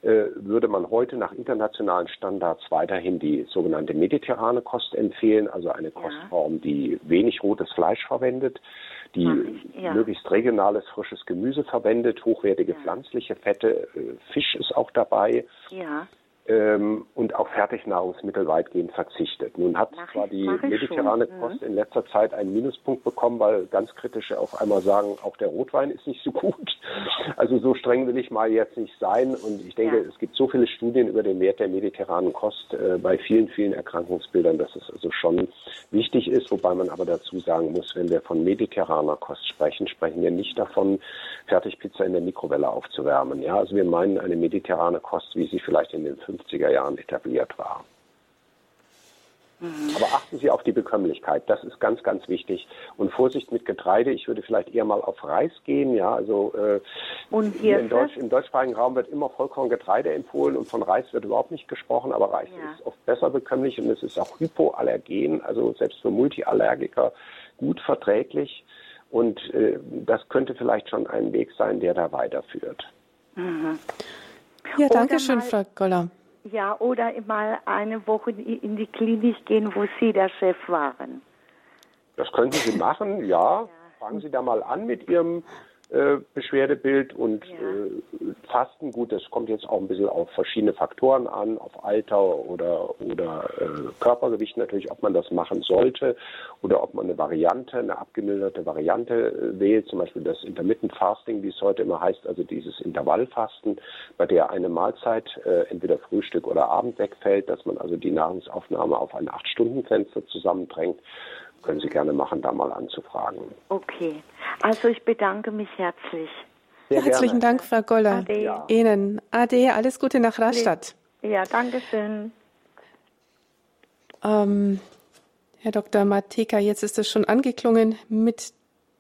äh, würde man heute nach internationalen Standards weiterhin die sogenannte mediterrane Kost empfehlen, also eine. Kostform, die wenig rotes Fleisch verwendet, die ja. möglichst regionales frisches Gemüse verwendet, hochwertige ja. pflanzliche Fette, äh, Fisch ist auch dabei. Ja. Ähm, und auf Fertignahrungsmittel weitgehend verzichtet. Nun hat mach zwar die mediterrane schon. Mhm. Kost in letzter Zeit einen Minuspunkt bekommen, weil ganz kritische auf einmal sagen, auch der Rotwein ist nicht so gut. Also so streng will ich mal jetzt nicht sein. Und ich denke, ja. es gibt so viele Studien über den Wert der mediterranen Kost äh, bei vielen, vielen Erkrankungsbildern, dass es also schon wichtig ist. Wobei man aber dazu sagen muss, wenn wir von mediterraner Kost sprechen, sprechen wir nicht davon, Fertigpizza in der Mikrowelle aufzuwärmen. Ja, also wir meinen eine mediterrane Kost, wie sie vielleicht in den 50er Jahren etabliert war. Aber achten Sie auf die Bekömmlichkeit, das ist ganz, ganz wichtig. Und Vorsicht mit Getreide, ich würde vielleicht eher mal auf Reis gehen, ja, also äh, und hier in Deutsch, im deutschsprachigen Raum wird immer Vollkorngetreide empfohlen und von Reis wird überhaupt nicht gesprochen, aber Reis ja. ist oft besser bekömmlich und es ist auch hypoallergen, also selbst für Multiallergiker gut verträglich. Und äh, das könnte vielleicht schon ein Weg sein, der da weiterführt. Mhm. Ja, danke schön, Frau Goller. Ja, oder mal eine Woche in die Klinik gehen, wo Sie der Chef waren. Das könnten Sie machen, ja. ja. Fangen Sie da mal an mit Ihrem äh, Beschwerdebild und ja. äh, Fasten, gut, das kommt jetzt auch ein bisschen auf verschiedene Faktoren an, auf Alter oder, oder äh, Körpergewicht natürlich, ob man das machen sollte oder ob man eine Variante, eine abgemilderte Variante äh, wählt, zum Beispiel das Intermittent Fasting, wie es heute immer heißt, also dieses Intervallfasten, bei der eine Mahlzeit äh, entweder Frühstück oder Abend wegfällt, dass man also die Nahrungsaufnahme auf ein Acht-Stunden-Fenster zusammendrängt können Sie gerne machen, da mal anzufragen. Okay, also ich bedanke mich herzlich. Sehr Herzlichen gerne. Dank, Frau Goller. Ade. Ja. Ihnen. Ade, alles Gute nach Rastatt. Ja, danke schön. Ähm, Herr Dr. Mateka, jetzt ist es schon angeklungen mit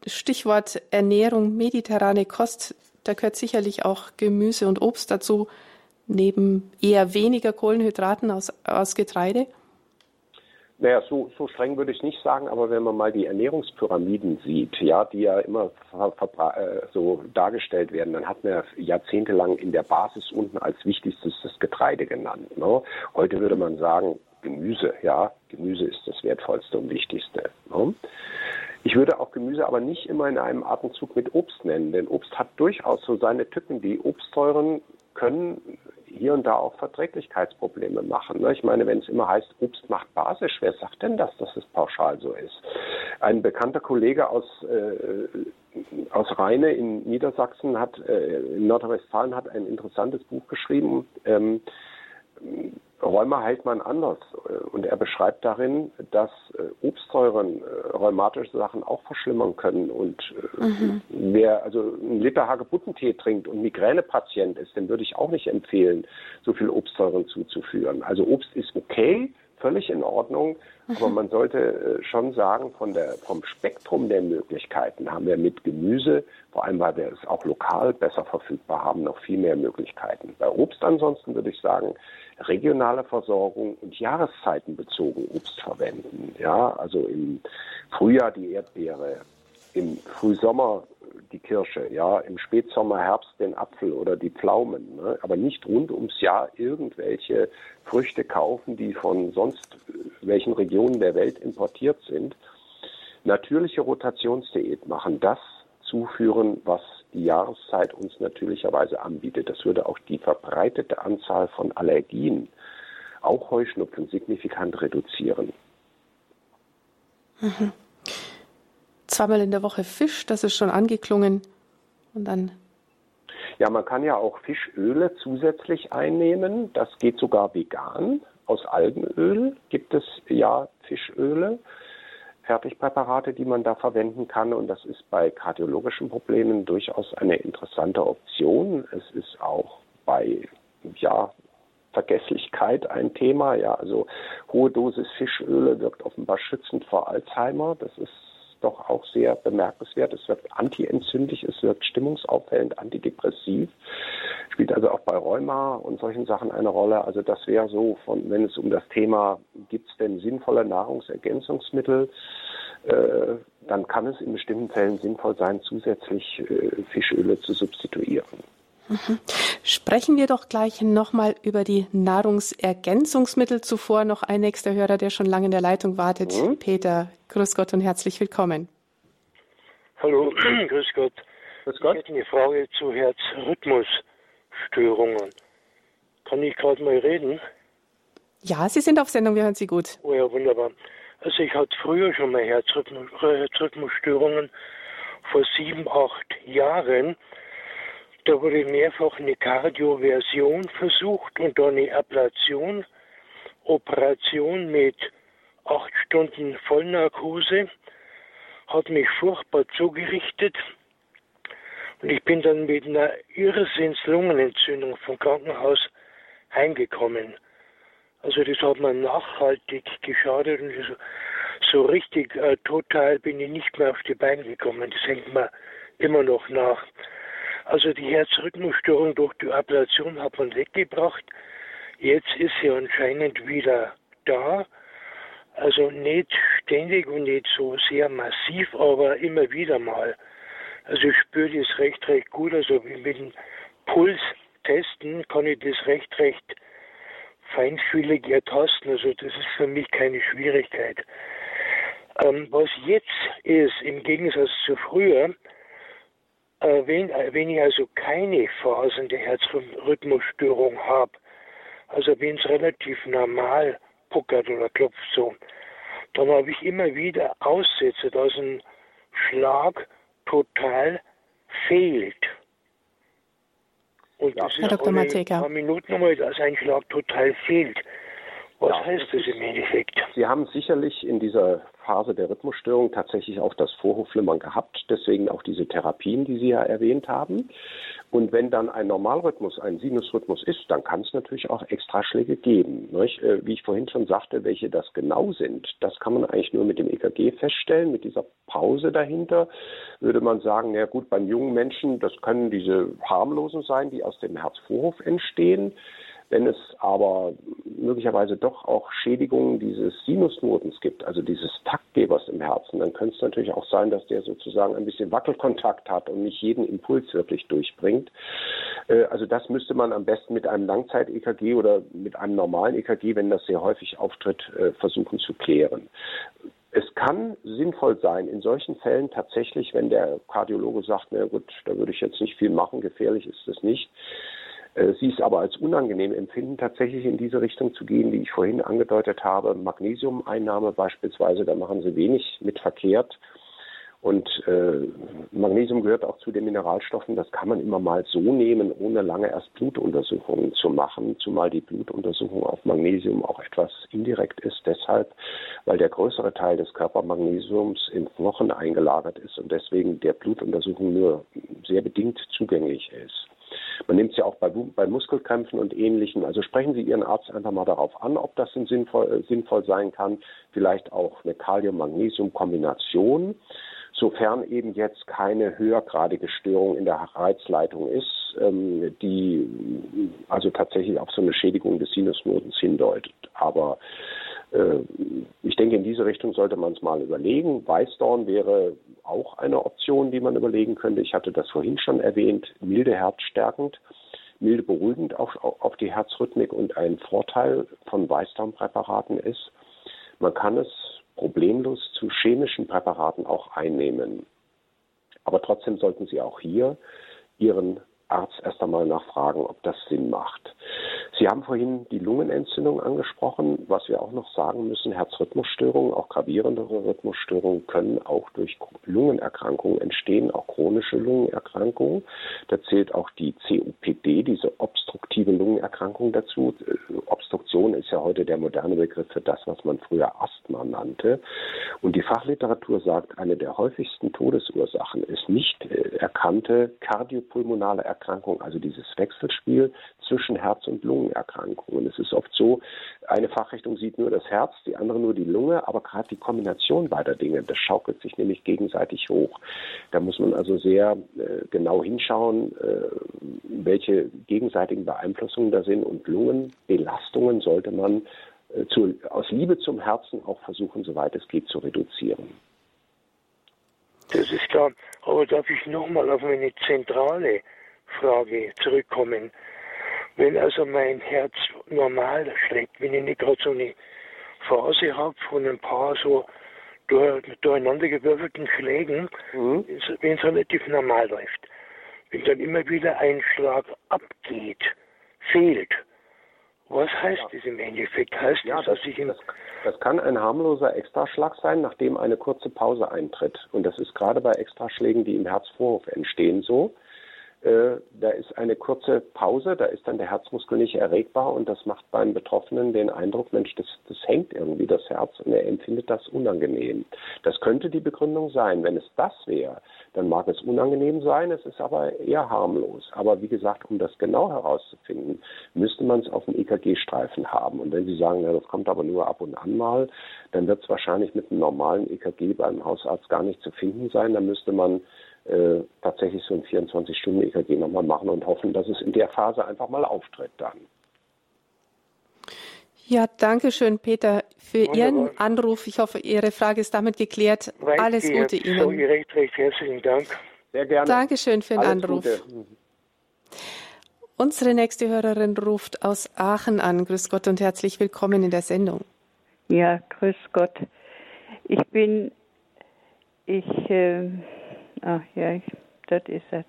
Stichwort Ernährung, mediterrane Kost. Da gehört sicherlich auch Gemüse und Obst dazu, neben eher weniger Kohlenhydraten aus, aus Getreide. Naja, so, so streng würde ich nicht sagen, aber wenn man mal die Ernährungspyramiden sieht, ja, die ja immer äh, so dargestellt werden, dann hat man jahrzehntelang in der Basis unten als wichtigstes das Getreide genannt. Ne? Heute würde man sagen, Gemüse, ja, Gemüse ist das wertvollste und wichtigste. Ne? Ich würde auch Gemüse aber nicht immer in einem Atemzug mit Obst nennen, denn Obst hat durchaus so seine Tücken. Die Obstteuren können hier und da auch Verträglichkeitsprobleme machen. Ne? Ich meine, wenn es immer heißt, Obst macht basisch, wer sagt denn das, dass es pauschal so ist? Ein bekannter Kollege aus, äh, aus Rheine in Niedersachsen hat, äh, in Nordrhein-Westfalen hat ein interessantes Buch geschrieben, ähm, Rheuma heilt man anders. Und er beschreibt darin, dass äh, Obstsäuren äh, rheumatische Sachen auch verschlimmern können. Und äh, mhm. wer also einen Liter Hagebuttentee trinkt und Migränepatient ist, dem würde ich auch nicht empfehlen, so viel Obstsäuren zuzuführen. Also Obst ist okay, völlig in Ordnung, mhm. aber man sollte schon sagen, von der, vom Spektrum der Möglichkeiten haben wir mit Gemüse, vor allem weil wir es auch lokal besser verfügbar haben, noch viel mehr Möglichkeiten. Bei Obst ansonsten würde ich sagen, regionale Versorgung und jahreszeitenbezogen Obst verwenden. Ja, also im Frühjahr die Erdbeere, im Frühsommer die Kirsche, ja, im Spätsommer, Herbst den Apfel oder die Pflaumen, ne? aber nicht rund ums Jahr irgendwelche Früchte kaufen, die von sonst welchen Regionen der Welt importiert sind. Natürliche Rotationsdiät machen, das zuführen, was die Jahreszeit uns natürlicherweise anbietet. Das würde auch die verbreitete Anzahl von Allergien, auch Heuschnupfen, signifikant reduzieren. Mhm. Zweimal in der Woche Fisch, das ist schon angeklungen. Und dann. Ja, man kann ja auch Fischöle zusätzlich einnehmen. Das geht sogar vegan. Aus Algenöl gibt es ja Fischöle. Fertigpräparate, die man da verwenden kann. Und das ist bei kardiologischen Problemen durchaus eine interessante Option. Es ist auch bei ja, Vergesslichkeit ein Thema. Ja, also hohe Dosis Fischöle wirkt offenbar schützend vor Alzheimer. Das ist doch auch sehr bemerkenswert. Es wirkt antientzündlich, es wirkt stimmungsaufhellend, antidepressiv, spielt also auch bei Rheuma und solchen Sachen eine Rolle. Also das wäre so, von, wenn es um das Thema, gibt es denn sinnvolle Nahrungsergänzungsmittel, äh, dann kann es in bestimmten Fällen sinnvoll sein, zusätzlich äh, Fischöle zu substituieren. Sprechen wir doch gleich nochmal über die Nahrungsergänzungsmittel. Zuvor noch ein nächster Hörer, der schon lange in der Leitung wartet. Mhm. Peter, grüß Gott und herzlich willkommen. Hallo, grüß Gott. Grüß Gott. Ich hätte eine Frage zu Herzrhythmusstörungen. Kann ich gerade mal reden? Ja, Sie sind auf Sendung, wir hören Sie gut. Oh ja, wunderbar. Also ich hatte früher schon mal Herzrhythmusstörungen vor sieben, acht Jahren. Da wurde mehrfach eine Kardioversion versucht und dann eine Ablation, Operation mit acht Stunden Vollnarkose, hat mich furchtbar zugerichtet. Und ich bin dann mit einer Irrsinnslungenentzündung vom Krankenhaus heimgekommen. Also das hat mir nachhaltig geschadet und so, richtig äh, total bin ich nicht mehr auf die Beine gekommen. Das hängt mir immer noch nach. Also die Herzrhythmusstörung durch die Ablation hat man weggebracht. Jetzt ist sie anscheinend wieder da. Also nicht ständig und nicht so sehr massiv, aber immer wieder mal. Also ich spüre das recht, recht gut. Also mit dem Puls testen kann ich das recht, recht feinfühlig ertasten. Also das ist für mich keine Schwierigkeit. Ähm, was jetzt ist, im Gegensatz zu früher, wenn, äh, wenn ich also keine Phasen der Herzrhythmusstörung habe, also wenn es relativ normal puckert oder klopft so, dann habe ich immer wieder Aussätze, dass ein Schlag total fehlt. Und das Herr Dr. Mateka. ein paar Minuten einmal, dass ein Schlag total fehlt. Was ja, heißt das im Endeffekt? Sie haben sicherlich in dieser Phase der Rhythmusstörung tatsächlich auch das Vorhofflimmern gehabt, deswegen auch diese Therapien, die Sie ja erwähnt haben. Und wenn dann ein Normalrhythmus, ein Sinusrhythmus ist, dann kann es natürlich auch Extraschläge geben. Äh, wie ich vorhin schon sagte, welche das genau sind, das kann man eigentlich nur mit dem EKG feststellen, mit dieser Pause dahinter. Würde man sagen, na gut, beim jungen Menschen, das können diese harmlosen sein, die aus dem Herzvorhof entstehen. Wenn es aber möglicherweise doch auch Schädigungen dieses Sinusnotens gibt, also dieses Taktgebers im Herzen, dann könnte es natürlich auch sein, dass der sozusagen ein bisschen Wackelkontakt hat und nicht jeden Impuls wirklich durchbringt. Äh, also das müsste man am besten mit einem Langzeit-EKG oder mit einem normalen EKG, wenn das sehr häufig auftritt, äh, versuchen zu klären. Es kann sinnvoll sein, in solchen Fällen tatsächlich, wenn der Kardiologe sagt, na gut, da würde ich jetzt nicht viel machen, gefährlich ist es nicht, Sie es aber als unangenehm empfinden, tatsächlich in diese Richtung zu gehen, die ich vorhin angedeutet habe. Magnesiumeinnahme beispielsweise, da machen Sie wenig mit verkehrt. Und äh, Magnesium gehört auch zu den Mineralstoffen. Das kann man immer mal so nehmen, ohne lange erst Blutuntersuchungen zu machen, zumal die Blutuntersuchung auf Magnesium auch etwas indirekt ist. Deshalb, weil der größere Teil des Körpermagnesiums im Knochen eingelagert ist und deswegen der Blutuntersuchung nur sehr bedingt zugänglich ist. Man nimmt es ja auch bei, bei Muskelkrämpfen und Ähnlichem. Also sprechen Sie Ihren Arzt einfach mal darauf an, ob das sinnvoll, äh, sinnvoll sein kann. Vielleicht auch eine Kalium-Magnesium-Kombination, sofern eben jetzt keine höhergradige Störung in der Reizleitung ist, ähm, die also tatsächlich auf so eine Schädigung des Sinusnodens hindeutet. Aber ich denke, in diese Richtung sollte man es mal überlegen. Weißdorn wäre auch eine Option, die man überlegen könnte. Ich hatte das vorhin schon erwähnt, milde herzstärkend, milde beruhigend auf, auf die Herzrhythmik und ein Vorteil von Weißdornpräparaten ist, man kann es problemlos zu chemischen Präparaten auch einnehmen. Aber trotzdem sollten Sie auch hier Ihren Arzt erst einmal nachfragen, ob das Sinn macht. Sie haben vorhin die Lungenentzündung angesprochen. Was wir auch noch sagen müssen, Herzrhythmusstörungen, auch gravierendere Rhythmusstörungen können auch durch Lungenerkrankungen entstehen, auch chronische Lungenerkrankungen. Da zählt auch die COPD, diese obstruktive Lungenerkrankung dazu. Obstruktion ist ja heute der moderne Begriff für das, was man früher Asthma nannte. Und die Fachliteratur sagt, eine der häufigsten Todesursachen ist nicht äh, erkannte kardiopulmonale Erkrankung Erkrankung, also dieses Wechselspiel zwischen Herz- und Lungenerkrankungen. Es ist oft so, eine Fachrichtung sieht nur das Herz, die andere nur die Lunge, aber gerade die Kombination beider Dinge, das schaukelt sich nämlich gegenseitig hoch. Da muss man also sehr äh, genau hinschauen, äh, welche gegenseitigen Beeinflussungen da sind und Lungenbelastungen sollte man äh, zu, aus Liebe zum Herzen auch versuchen, soweit es geht, zu reduzieren. Das ist klar. Aber darf ich nochmal auf meine zentrale Frage zurückkommen. Wenn also mein Herz normal schlägt, wenn ich nicht gerade so eine Phase habe von ein paar so durcheinander gewürfelten Schlägen, mhm. wenn es relativ normal läuft, wenn dann immer wieder ein Schlag abgeht, fehlt, Was heißt ja. das im Endeffekt? Heißt ja, das, dass ich das, das kann ein harmloser Extraschlag sein, nachdem eine kurze Pause eintritt. Und das ist gerade bei Extraschlägen, die im Herzvorhof entstehen, so. Äh, da ist eine kurze Pause, da ist dann der Herzmuskel nicht erregbar und das macht beim Betroffenen den Eindruck, Mensch, das, das hängt irgendwie das Herz und er empfindet das unangenehm. Das könnte die Begründung sein. Wenn es das wäre, dann mag es unangenehm sein, es ist aber eher harmlos. Aber wie gesagt, um das genau herauszufinden, müsste man es auf dem EKG-Streifen haben. Und wenn Sie sagen, ja, das kommt aber nur ab und an mal, dann wird es wahrscheinlich mit einem normalen EKG beim Hausarzt gar nicht zu finden sein. Dann müsste man äh, tatsächlich so ein 24-Stunden-EKG nochmal machen und hoffen, dass es in der Phase einfach mal auftritt dann. Ja, danke schön, Peter, für Wunderbar. Ihren Anruf. Ich hoffe, Ihre Frage ist damit geklärt. Weiß Alles die, Gute Ihnen. So recht, recht herzlichen Dank. Sehr gerne. Dankeschön für den Alles Anruf. Gute. Unsere nächste Hörerin ruft aus Aachen an. Grüß Gott und herzlich willkommen in der Sendung. Ja, grüß Gott. Ich bin, ich äh, Ach ja, das ist es.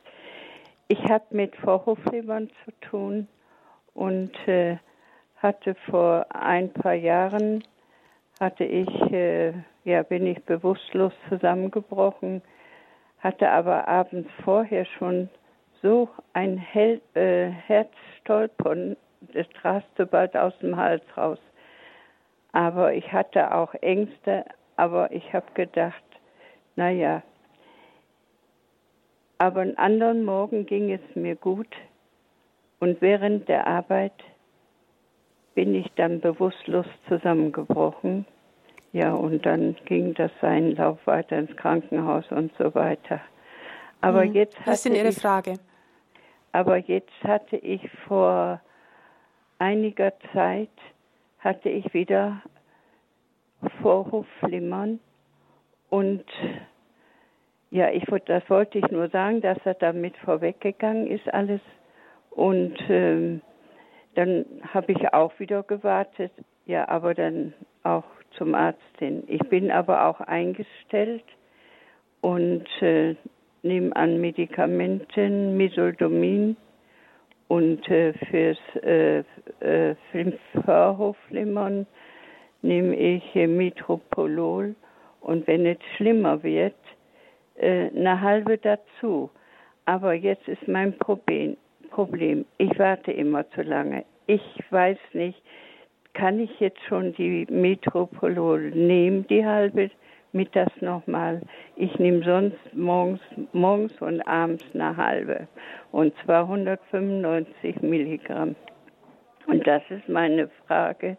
Ich habe mit Hoflemann zu tun und äh, hatte vor ein paar Jahren hatte ich äh, ja bin ich bewusstlos zusammengebrochen, hatte aber abends vorher schon so ein Hel äh, Herzstolpern, das raste bald aus dem Hals raus. Aber ich hatte auch Ängste, aber ich habe gedacht, naja, aber einen anderen Morgen ging es mir gut und während der Arbeit bin ich dann bewusstlos zusammengebrochen. Ja, und dann ging das seinen Lauf weiter ins Krankenhaus und so weiter. Aber mhm. jetzt Was ist denn Ihre ich, Frage? Aber jetzt hatte ich vor einiger Zeit hatte ich wieder Vorhofflimmern und ja, ich, das wollte ich nur sagen, dass er damit vorweggegangen ist alles. Und ähm, dann habe ich auch wieder gewartet, ja, aber dann auch zum Arzt hin. Ich bin aber auch eingestellt und äh, nehme an Medikamenten, Misoldomin und äh, fürs äh, äh, nehme ich Metropolol. Und wenn es schlimmer wird, äh, eine halbe dazu. Aber jetzt ist mein Problem. Ich warte immer zu lange. Ich weiß nicht, kann ich jetzt schon die Metropolol nehmen, die halbe, mittags nochmal. Ich nehme sonst morgens, morgens und abends eine halbe. Und zwar 195 Milligramm. Und das ist meine Frage.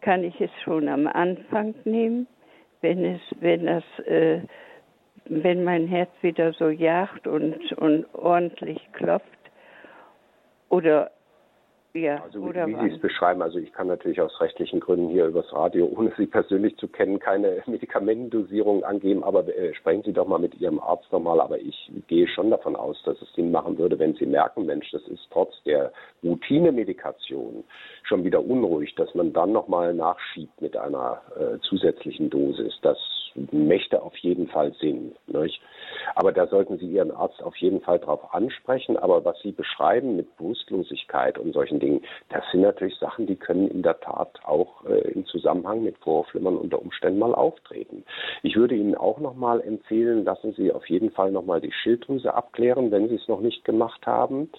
Kann ich es schon am Anfang nehmen, wenn es, wenn das äh, wenn mein Herz wieder so jagt und, und ordentlich klopft? Oder ja, also wie, wie Sie es beschreiben, also ich kann natürlich aus rechtlichen Gründen hier übers Radio, ohne Sie persönlich zu kennen, keine Medikamentendosierung angeben, aber äh, sprechen Sie doch mal mit Ihrem Arzt nochmal. Aber ich gehe schon davon aus, dass es Sinn machen würde, wenn Sie merken, Mensch, das ist trotz der Routinemedikation schon wieder unruhig, dass man dann nochmal nachschiebt mit einer äh, zusätzlichen Dosis. Das möchte auf jeden Fall Sinn. Nicht? Aber da sollten Sie Ihren Arzt auf jeden Fall darauf ansprechen. Aber was Sie beschreiben mit Bewusstlosigkeit und solchen Dingen, das sind natürlich Sachen, die können in der Tat auch äh, im Zusammenhang mit Vorflimmern unter Umständen mal auftreten. Ich würde Ihnen auch nochmal empfehlen, lassen Sie auf jeden Fall nochmal die Schilddrüse abklären, wenn Sie es noch nicht gemacht haben.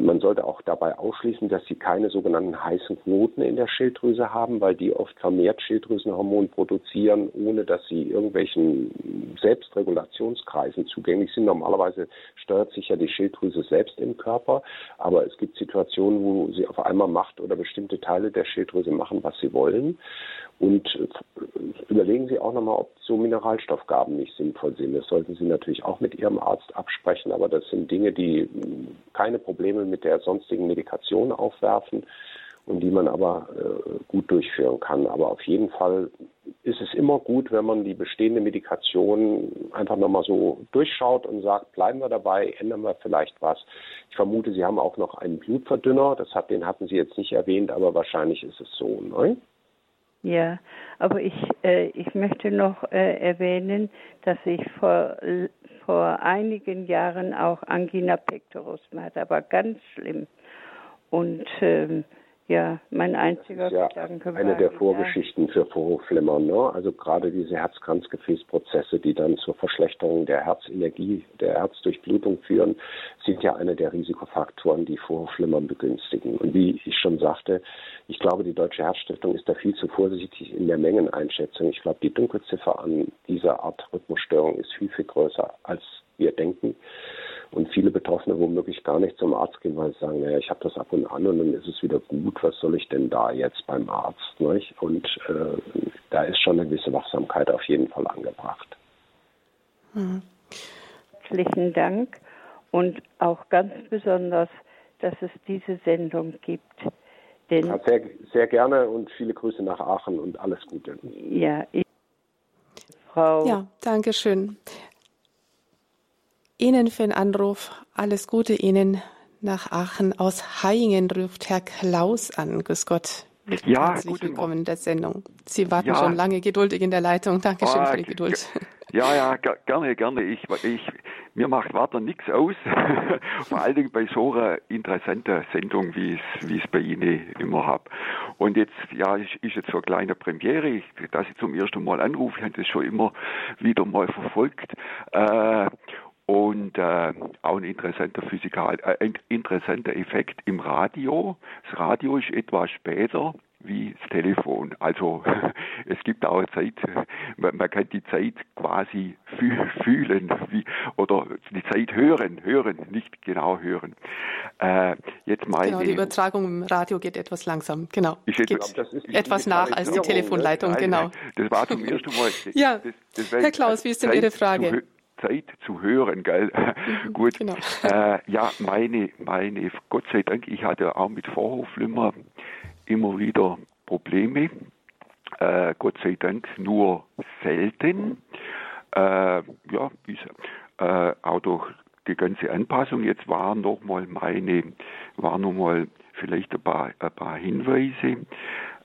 Man sollte auch dabei ausschließen, dass sie keine sogenannten heißen Knoten in der Schilddrüse haben, weil die oft vermehrt Schilddrüsenhormon produzieren, ohne dass sie irgendwelchen Selbstregulationskreisen zugänglich sind. Normalerweise steuert sich ja die Schilddrüse selbst im Körper, aber es gibt Situationen, wo sie auf einmal macht oder bestimmte Teile der Schilddrüse machen, was sie wollen. Und äh, überlegen Sie auch nochmal, ob so Mineralstoffgaben nicht sinnvoll sind. Das sollten Sie natürlich auch mit Ihrem Arzt absprechen, aber das sind Dinge, die hm, keine Probleme mit der sonstigen Medikation aufwerfen und die man aber äh, gut durchführen kann. Aber auf jeden Fall ist es immer gut, wenn man die bestehende Medikation einfach nochmal so durchschaut und sagt, bleiben wir dabei, ändern wir vielleicht was. Ich vermute, Sie haben auch noch einen Blutverdünner, das hat, den hatten Sie jetzt nicht erwähnt, aber wahrscheinlich ist es so. Ne? Ja, aber ich, äh, ich möchte noch äh, erwähnen, dass ich vor, vor einigen Jahren auch Angina pectoris hatte, aber ganz schlimm. Und ähm, ja, mein einziger ja Gedanke. Eine der Vorgeschichten ja. für Vorhofflimmern, ne? Also gerade diese Herzkranzgefäßprozesse, die dann zur Verschlechterung der Herzenergie, der Herzdurchblutung führen, sind ja eine der Risikofaktoren, die Vorhofflimmern begünstigen. Und wie ich schon sagte, ich glaube, die Deutsche Herzstiftung ist da viel zu vorsichtig in der Mengeneinschätzung. Ich glaube, die Dunkelziffer an dieser Art Rhythmusstörung ist viel, viel größer, als wir denken und viele Betroffene womöglich gar nicht zum Arzt gehen, weil sie sagen, naja, ich habe das ab und an und dann ist es wieder gut, was soll ich denn da jetzt beim Arzt? Nicht? Und äh, da ist schon eine gewisse Wachsamkeit auf jeden Fall angebracht. Hm. Herzlichen Dank und auch ganz besonders, dass es diese Sendung gibt. Denn ja, sehr, sehr gerne und viele Grüße nach Aachen und alles Gute. Ja, ich, Frau. Ja, danke schön. Ihnen für den Anruf. Alles Gute Ihnen nach Aachen. Aus Hayingen ruft Herr Klaus an. Grüß Gott. Ja, herzlich willkommen in der Sendung. Sie warten ja. schon lange geduldig in der Leitung. Dankeschön ah, für die Geduld. Ja, ja, gerne, gerne. Ich, ich, mir macht Warten nichts aus. Vor allen Dingen bei so einer interessanten Sendung, wie es, wie es bei Ihnen immer habe. Und jetzt, ja, ist, ist jetzt so eine kleine Premiere, ich, dass ich zum ersten Mal anrufe. Ich habe das schon immer wieder mal verfolgt. Äh, und äh, auch ein interessanter Physikal, äh, ein interessanter Effekt im Radio. Das Radio ist etwas später wie das Telefon. Also es gibt auch Zeit, man, man kann die Zeit quasi fühlen wie, oder die Zeit hören, hören, nicht genau hören. Äh, jetzt meine, genau, die Übertragung im Radio geht etwas langsam, genau. Ich geht glaube, etwas nach als die Telefonleitung, nein, genau. Das war zum ersten Mal. ja, das, das Herr Klaus, wie ist denn Ihre Frage? Zeit zu hören, gell? Mhm, Gut. Genau. Äh, ja, meine, meine, Gott sei Dank, ich hatte auch mit Vorhofflimmer immer wieder Probleme. Äh, Gott sei Dank nur selten. Äh, ja, ist, äh, auch durch die ganze Anpassung. Jetzt war nochmal meine, war nochmal vielleicht ein paar, ein paar Hinweise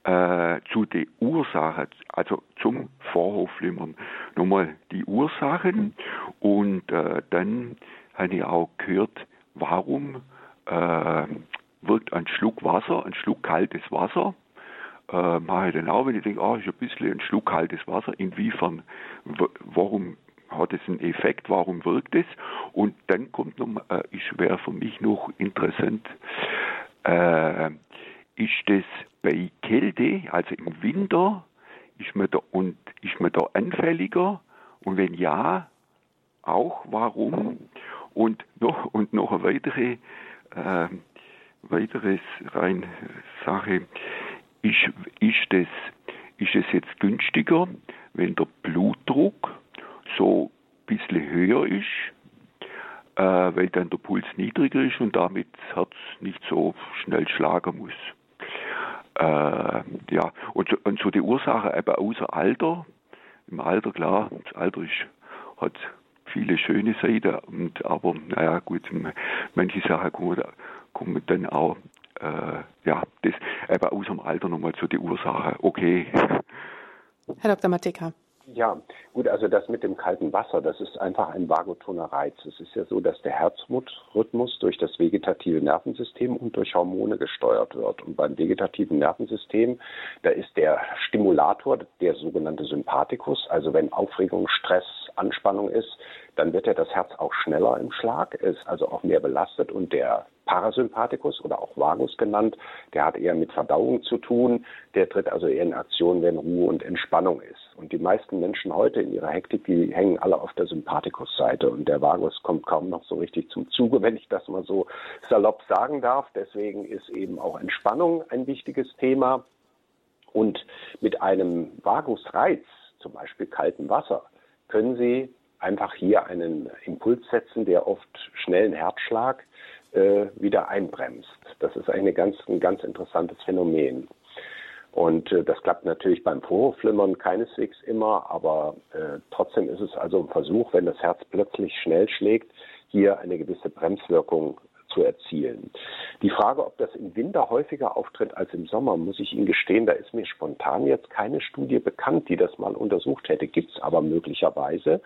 äh, zu den Ursachen, also zum Vorhofflimmern. Nochmal die Ursachen und äh, dann habe ich auch gehört, warum äh, wirkt ein Schluck Wasser, ein Schluck kaltes Wasser, äh, mache ich dann auch, wenn ich denke, ah, ist ein bisschen ein Schluck kaltes Wasser, inwiefern, warum hat es einen Effekt, warum wirkt es? Und dann kommt noch, äh, wäre für mich noch interessant, äh, ist das bei Kälte, also im Winter, ist man da, und ist man da anfälliger? Und wenn ja, auch warum? Und noch, und noch eine weitere, äh, weiteres rein Sache, ist, ist, das, ist es jetzt günstiger, wenn der Blutdruck so ein bisschen höher ist, äh, weil dann der Puls niedriger ist und damit das Herz nicht so schnell schlagen muss. Äh, ja, und so, und so die Ursache eben außer Alter. Im Alter, klar, das Alter ist, hat viele schöne Seiten, und, aber naja, gut, manche Sachen kommen, kommen dann auch, äh, ja, das eben aus dem Alter nochmal zu den Ursachen. Okay. Herr Dr. Mateka. Ja, gut, also das mit dem kalten Wasser, das ist einfach ein vagotoner Reiz. Es ist ja so, dass der Herzrhythmus durch das vegetative Nervensystem und durch Hormone gesteuert wird. Und beim vegetativen Nervensystem, da ist der Stimulator, der sogenannte Sympathikus, also wenn Aufregung, Stress, Anspannung ist, dann wird ja das Herz auch schneller im Schlag, ist also auch mehr belastet und der Parasympathikus oder auch Vagus genannt, der hat eher mit Verdauung zu tun, der tritt also eher in Aktion, wenn Ruhe und Entspannung ist. Und die meisten Menschen heute in ihrer Hektik, die hängen alle auf der Sympathikusseite und der Vagus kommt kaum noch so richtig zum Zuge, wenn ich das mal so salopp sagen darf. Deswegen ist eben auch Entspannung ein wichtiges Thema. Und mit einem Vagusreiz, zum Beispiel kaltem Wasser, können Sie einfach hier einen Impuls setzen, der oft schnellen Herzschlag äh, wieder einbremst. Das ist eine ganz, ein ganz interessantes Phänomen. Und äh, das klappt natürlich beim Vorhofflimmern keineswegs immer, aber äh, trotzdem ist es also ein Versuch, wenn das Herz plötzlich schnell schlägt, hier eine gewisse Bremswirkung zu erzielen. Die Frage, ob das im Winter häufiger auftritt als im Sommer, muss ich Ihnen gestehen, da ist mir spontan jetzt keine Studie bekannt, die das mal untersucht hätte. Gibt es aber möglicherweise.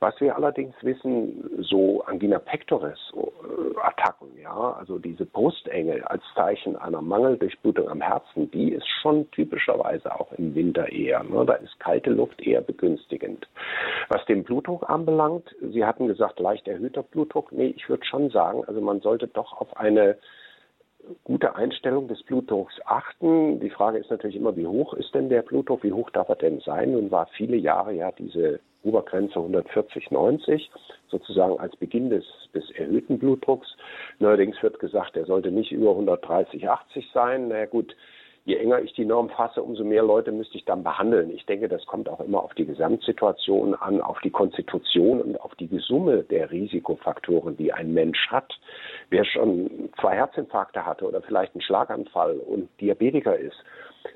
Was wir allerdings wissen, so Angina pectoris Attacken, ja, also diese Brustenge als Zeichen einer Mangeldurchblutung am Herzen, die ist schon typischerweise auch im Winter eher. Ne? Da ist kalte Luft eher begünstigend. Was den Blutdruck anbelangt, Sie hatten gesagt, leicht erhöhter Blutdruck. Nee, ich würde schon sagen, also man sollte doch auf eine gute Einstellung des Blutdrucks achten. Die Frage ist natürlich immer, wie hoch ist denn der Blutdruck? Wie hoch darf er denn sein? Nun war viele Jahre ja diese Obergrenze 140, 90 sozusagen als Beginn des, des erhöhten Blutdrucks. Neuerdings wird gesagt, er sollte nicht über 130, 80 sein. Na naja, gut, je enger ich die Norm fasse, umso mehr Leute müsste ich dann behandeln. Ich denke, das kommt auch immer auf die Gesamtsituation an, auf die Konstitution und auf die Summe der Risikofaktoren, die ein Mensch hat. Wer schon zwei Herzinfarkte hatte oder vielleicht einen Schlaganfall und Diabetiker ist,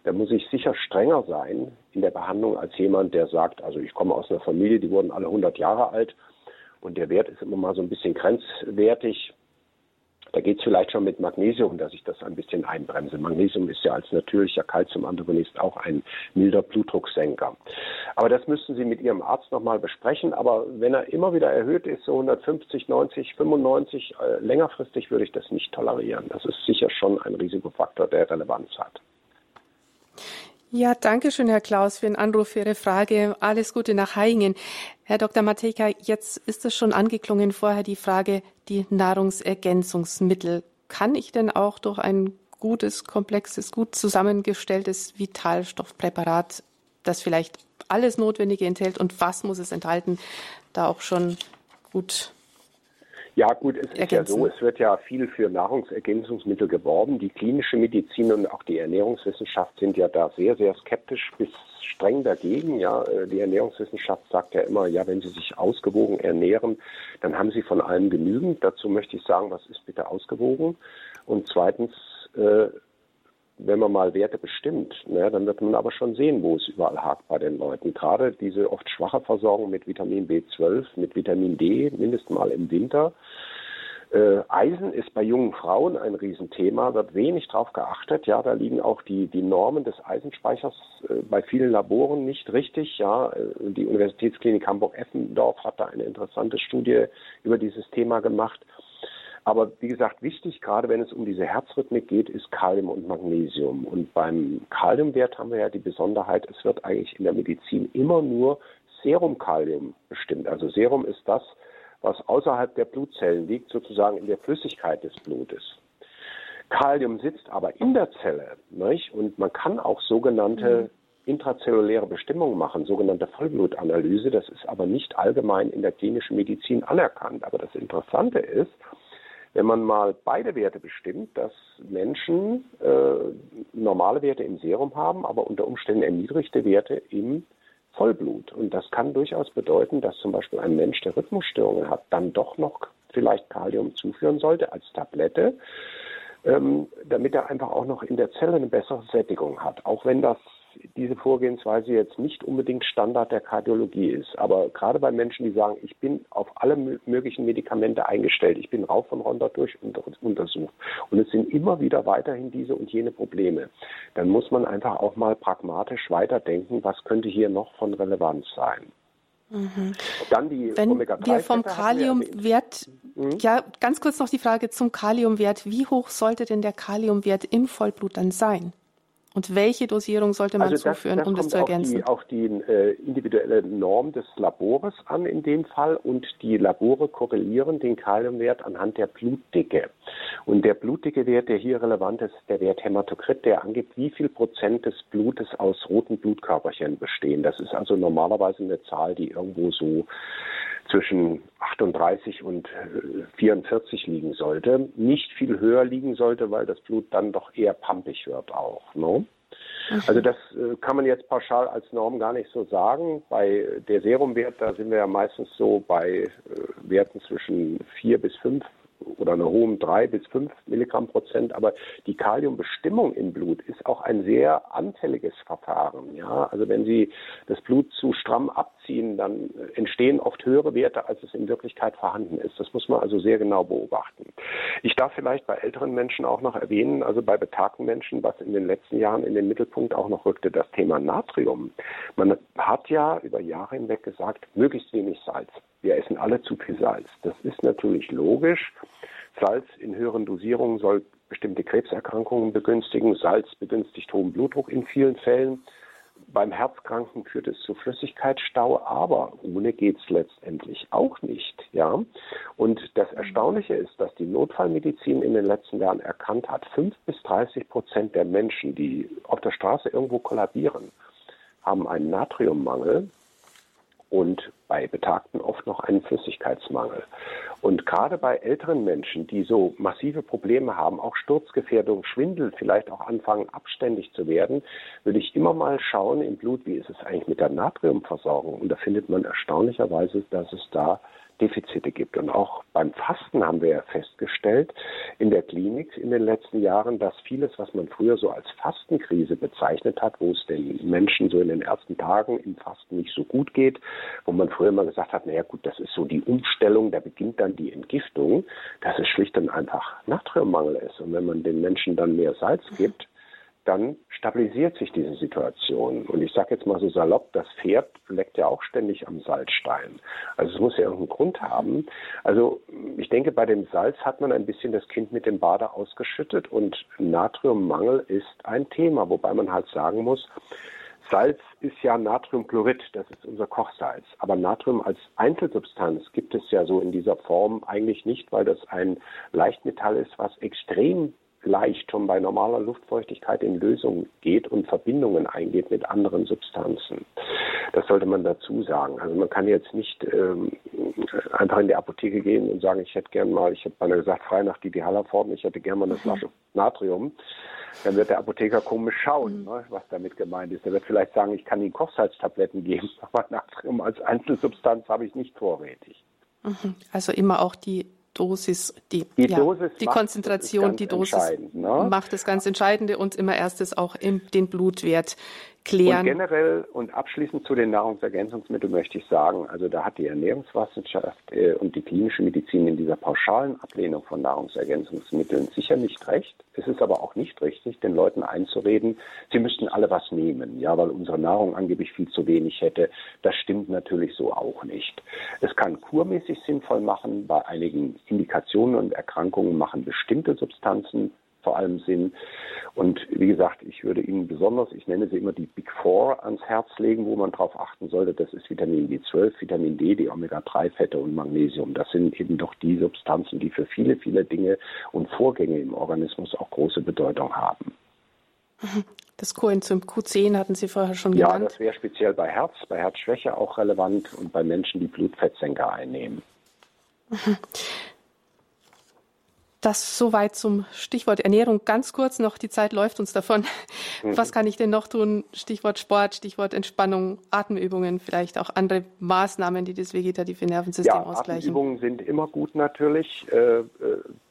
da muss ich sicher strenger sein in der Behandlung als jemand, der sagt, also ich komme aus einer Familie, die wurden alle 100 Jahre alt und der Wert ist immer mal so ein bisschen grenzwertig. Da geht es vielleicht schon mit Magnesium, dass ich das ein bisschen einbremse. Magnesium ist ja als natürlicher Calciumantagonist auch ein milder Blutdrucksenker. Aber das müssten Sie mit Ihrem Arzt nochmal besprechen. Aber wenn er immer wieder erhöht ist, so 150, 90, 95, äh, längerfristig würde ich das nicht tolerieren. Das ist sicher schon ein Risikofaktor, der Relevanz hat. Ja, danke schön, Herr Klaus, für den Anruf, für Ihre Frage. Alles Gute nach Haingen. Herr Dr. Matejka, jetzt ist es schon angeklungen vorher die Frage, die Nahrungsergänzungsmittel. Kann ich denn auch durch ein gutes, komplexes, gut zusammengestelltes Vitalstoffpräparat, das vielleicht alles Notwendige enthält und was muss es enthalten, da auch schon gut ja, gut, es ist ja so, es wird ja viel für Nahrungsergänzungsmittel geworben. Die klinische Medizin und auch die Ernährungswissenschaft sind ja da sehr, sehr skeptisch bis streng dagegen. Ja, äh, die Ernährungswissenschaft sagt ja immer, ja, wenn Sie sich ausgewogen ernähren, dann haben Sie von allem genügend. Dazu möchte ich sagen, was ist bitte ausgewogen? Und zweitens, äh, wenn man mal Werte bestimmt, ne, dann wird man aber schon sehen, wo es überall hakt bei den Leuten. Gerade diese oft schwache Versorgung mit Vitamin B12, mit Vitamin D, mindestens mal im Winter. Äh, Eisen ist bei jungen Frauen ein Riesenthema, wird wenig darauf geachtet. Ja, da liegen auch die, die Normen des Eisenspeichers äh, bei vielen Laboren nicht richtig. Ja, äh, die Universitätsklinik Hamburg-Effendorf hat da eine interessante Studie über dieses Thema gemacht. Aber wie gesagt, wichtig, gerade wenn es um diese Herzrhythmik geht, ist Kalium und Magnesium. Und beim Kaliumwert haben wir ja die Besonderheit, es wird eigentlich in der Medizin immer nur Serumkalium bestimmt. Also Serum ist das, was außerhalb der Blutzellen liegt, sozusagen in der Flüssigkeit des Blutes. Kalium sitzt aber in der Zelle nicht? und man kann auch sogenannte mhm. intrazelluläre Bestimmungen machen, sogenannte Vollblutanalyse. Das ist aber nicht allgemein in der klinischen Medizin anerkannt. Aber das Interessante ist, wenn man mal beide Werte bestimmt, dass Menschen äh, normale Werte im Serum haben, aber unter Umständen erniedrigte Werte im Vollblut. Und das kann durchaus bedeuten, dass zum Beispiel ein Mensch, der Rhythmusstörungen hat, dann doch noch vielleicht Kalium zuführen sollte als Tablette, ähm, damit er einfach auch noch in der Zelle eine bessere Sättigung hat. Auch wenn das diese Vorgehensweise jetzt nicht unbedingt Standard der Kardiologie ist. Aber gerade bei Menschen, die sagen, ich bin auf alle möglichen Medikamente eingestellt, ich bin rauf und runter durch untersucht und es sind immer wieder weiterhin diese und jene Probleme, dann muss man einfach auch mal pragmatisch weiterdenken, was könnte hier noch von Relevanz sein. Mhm. Dann die Wenn wir vom Kaliumwert, mhm. ja, ganz kurz noch die Frage zum Kaliumwert. Wie hoch sollte denn der Kaliumwert im Vollblut dann sein? Und welche Dosierung sollte man also das, zuführen, das um das zu ergänzen? Auf die, auf die äh, individuelle Norm des Labores an in dem Fall und die Labore korrelieren den Kaliumwert anhand der Blutdicke. Und der blutdicke Wert, der hier relevant ist, der Wert Hämatokrit, der angibt, wie viel Prozent des Blutes aus roten Blutkörperchen bestehen. Das ist also normalerweise eine Zahl, die irgendwo so zwischen 38 und 44 äh, liegen sollte. Nicht viel höher liegen sollte, weil das Blut dann doch eher pampig wird auch. Ne? Also das äh, kann man jetzt pauschal als Norm gar nicht so sagen. Bei der Serumwert, da sind wir ja meistens so bei äh, Werten zwischen 4 bis 5 oder einer hohen 3 bis 5 Milligramm Prozent. Aber die Kaliumbestimmung im Blut ist auch ein sehr anfälliges Verfahren. Ja, also wenn Sie das Blut zu stramm abziehen, dann entstehen oft höhere Werte, als es in Wirklichkeit vorhanden ist. Das muss man also sehr genau beobachten. Ich darf vielleicht bei älteren Menschen auch noch erwähnen, also bei betagten Menschen, was in den letzten Jahren in den Mittelpunkt auch noch rückte, das Thema Natrium. Man hat ja über Jahre hinweg gesagt, möglichst wenig Salz. Wir essen alle zu viel Salz. Das ist natürlich logisch. Salz in höheren Dosierungen soll bestimmte Krebserkrankungen begünstigen. Salz begünstigt hohen Blutdruck in vielen Fällen. Beim Herzkranken führt es zu Flüssigkeitsstau, aber ohne geht es letztendlich auch nicht. Ja? Und das Erstaunliche ist, dass die Notfallmedizin in den letzten Jahren erkannt hat, 5 bis 30 Prozent der Menschen, die auf der Straße irgendwo kollabieren, haben einen Natriummangel und bei Betagten oft noch einen Flüssigkeitsmangel. Und gerade bei älteren Menschen, die so massive Probleme haben, auch Sturzgefährdung, Schwindel, vielleicht auch anfangen abständig zu werden, würde ich immer mal schauen im Blut, wie ist es eigentlich mit der Natriumversorgung. Und da findet man erstaunlicherweise, dass es da Defizite gibt. Und auch beim Fasten haben wir ja festgestellt in der Klinik in den letzten Jahren, dass vieles, was man früher so als Fastenkrise bezeichnet hat, wo es den Menschen so in den ersten Tagen im Fasten nicht so gut geht, wo man früher immer gesagt hat, naja gut, das ist so die Umstellung, da beginnt dann die Entgiftung, dass es schlicht und einfach Natriummangel ist. Und wenn man den Menschen dann mehr Salz gibt, dann stabilisiert sich diese Situation. Und ich sage jetzt mal so salopp, das Pferd leckt ja auch ständig am Salzstein. Also es muss ja irgendeinen Grund haben. Also ich denke, bei dem Salz hat man ein bisschen das Kind mit dem Bade ausgeschüttet und Natriummangel ist ein Thema, wobei man halt sagen muss, Salz ist ja Natriumchlorid, das ist unser Kochsalz. Aber Natrium als Einzelsubstanz gibt es ja so in dieser Form eigentlich nicht, weil das ein Leichtmetall ist, was extrem leicht schon bei normaler Luftfeuchtigkeit in Lösung geht und Verbindungen eingeht mit anderen Substanzen. Das sollte man dazu sagen. Also man kann jetzt nicht ähm, einfach in die Apotheke gehen und sagen, ich hätte gern mal, ich habe mal gesagt, frei nach die Hallerform, ich hätte gern mal eine Flasche Natrium. Dann wird der Apotheker komisch schauen, mhm. ne, was damit gemeint ist. Er wird vielleicht sagen, ich kann Ihnen Kochsalztabletten geben, aber Natrium als Einzelsubstanz habe ich nicht vorrätig. Mhm. Also immer auch die Dosis, die, die, ja, Dosis die Konzentration, die Dosis ne? macht das ganz Entscheidende und immer erstes auch im, den Blutwert klären. Und generell und abschließend zu den Nahrungsergänzungsmitteln möchte ich sagen, also da hat die Ernährungswissenschaft äh, und die klinische Medizin in dieser pauschalen Ablehnung von Nahrungsergänzungsmitteln sicher nicht recht. Es ist aber auch nicht richtig, den Leuten einzureden, sie müssten alle was nehmen, ja, weil unsere Nahrung angeblich viel zu wenig hätte. Das stimmt natürlich so auch nicht. Es kann kurmäßig sinnvoll machen, bei einigen Indikationen und Erkrankungen machen bestimmte Substanzen vor allem Sinn. Und wie gesagt, ich würde Ihnen besonders, ich nenne sie immer die Big Four ans Herz legen, wo man darauf achten sollte. Das ist Vitamin B12, Vitamin D, die Omega-3-Fette und Magnesium. Das sind eben doch die Substanzen, die für viele, viele Dinge und Vorgänge im Organismus auch große Bedeutung haben. Das Coenzym Q10 hatten Sie vorher schon genannt. Ja, das wäre speziell bei Herz, bei Herzschwäche auch relevant und bei Menschen, die Blutfettsenker einnehmen. Das soweit zum Stichwort Ernährung. Ganz kurz noch, die Zeit läuft uns davon. Mhm. Was kann ich denn noch tun? Stichwort Sport, Stichwort Entspannung, Atemübungen, vielleicht auch andere Maßnahmen, die das vegetative Nervensystem ja, ausgleichen. Atemübungen sind immer gut natürlich. Äh, äh,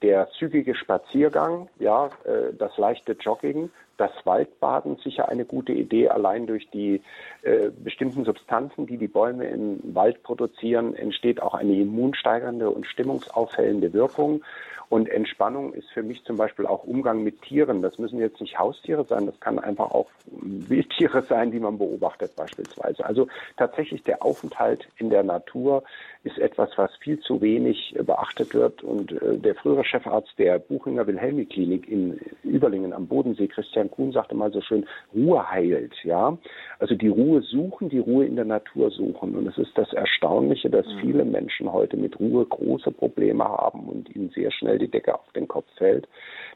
der zügige Spaziergang, ja, äh, das leichte Jogging, das Waldbaden sicher eine gute Idee. Allein durch die äh, bestimmten Substanzen, die die Bäume im Wald produzieren, entsteht auch eine immunsteigernde und stimmungsaufhellende Wirkung. Und Entspannung ist für mich zum Beispiel auch Umgang mit Tieren. Das müssen jetzt nicht Haustiere sein, das kann einfach auch Wildtiere sein, die man beobachtet beispielsweise. Also tatsächlich der Aufenthalt in der Natur ist etwas, was viel zu wenig beachtet wird. Und äh, der frühere Chefarzt der Buchinger Wilhelmi Klinik in Überlingen am Bodensee, Christian Kuhn, sagte mal so schön, Ruhe heilt. Ja, also die Ruhe suchen, die Ruhe in der Natur suchen. Und es ist das Erstaunliche, dass mhm. viele Menschen heute mit Ruhe große Probleme haben und ihnen sehr schnell die Decke auf den Kopf fällt.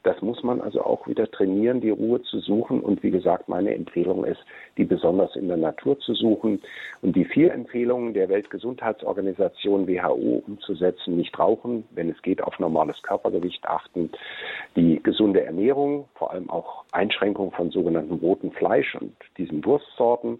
Das muss man also auch wieder trainieren, die Ruhe zu suchen. Und wie gesagt, meine Empfehlung ist, die besonders in der Natur zu suchen. Und die vier Empfehlungen der Weltgesundheitsorganisation WHO umzusetzen, nicht rauchen, wenn es geht, auf normales Körpergewicht achten, die gesunde Ernährung, vor allem auch Einschränkung von sogenannten roten Fleisch und diesen Wurstsorten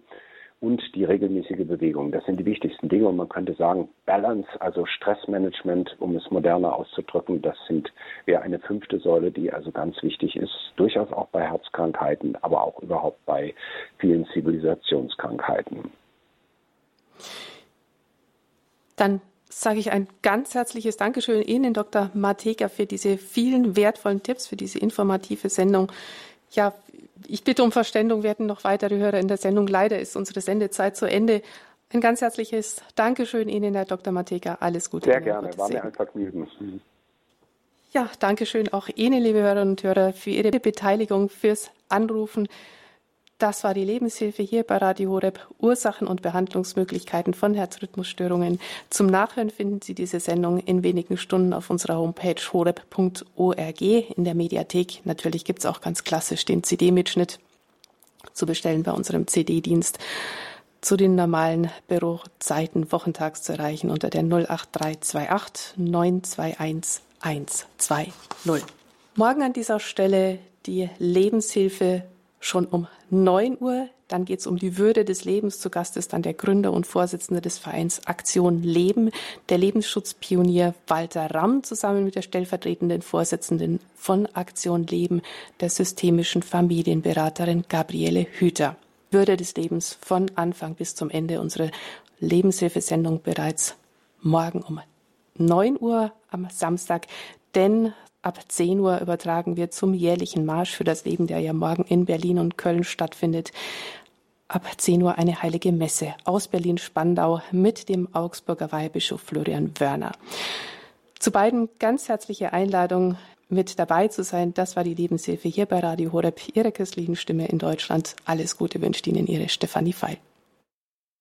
und die regelmäßige Bewegung. Das sind die wichtigsten Dinge und man könnte sagen, Balance, also Stressmanagement, um es moderner auszudrücken, das sind wäre eine fünfte Säule, die also ganz wichtig ist, durchaus auch bei Herzkrankheiten, aber auch überhaupt bei vielen Zivilisationskrankheiten. Dann sage ich ein ganz herzliches Dankeschön Ihnen, Dr. Mateka, für diese vielen wertvollen Tipps, für diese informative Sendung. Ja, ich bitte um Verständung. Wir hätten noch weitere Hörer in der Sendung. Leider ist unsere Sendezeit zu Ende. Ein ganz herzliches Dankeschön Ihnen, Herr Dr. Mateka. Alles Gute. Sehr gerne. War mir ein Vergnügen. Ja, danke schön auch Ihnen, liebe Hörerinnen und Hörer, für Ihre Beteiligung, fürs Anrufen. Das war die Lebenshilfe hier bei Radio Horeb. Ursachen und Behandlungsmöglichkeiten von Herzrhythmusstörungen. Zum Nachhören finden Sie diese Sendung in wenigen Stunden auf unserer Homepage horeb.org in der Mediathek. Natürlich gibt es auch ganz klassisch den CD-Mitschnitt zu bestellen bei unserem CD-Dienst zu den normalen Bürozeiten wochentags zu erreichen unter der 08328 921 120. Morgen an dieser Stelle die Lebenshilfe schon um 9 Uhr. Dann geht es um die Würde des Lebens. Zu Gast ist dann der Gründer und Vorsitzende des Vereins Aktion Leben, der Lebensschutzpionier Walter Ramm, zusammen mit der stellvertretenden Vorsitzenden von Aktion Leben, der systemischen Familienberaterin Gabriele Hüter. Würde des Lebens von Anfang bis zum Ende unsere Lebenshilfesendung bereits morgen um 9 Uhr am Samstag, denn ab 10 Uhr übertragen wir zum jährlichen Marsch für das Leben, der ja morgen in Berlin und Köln stattfindet. Ab 10 Uhr eine heilige Messe aus Berlin-Spandau mit dem Augsburger Weihbischof Florian Wörner. Zu beiden ganz herzliche Einladung mit dabei zu sein. Das war die Lebenshilfe hier bei Radio Horeb, Ihre christlichen Stimme in Deutschland. Alles Gute wünscht Ihnen Ihre Stefanie Feil.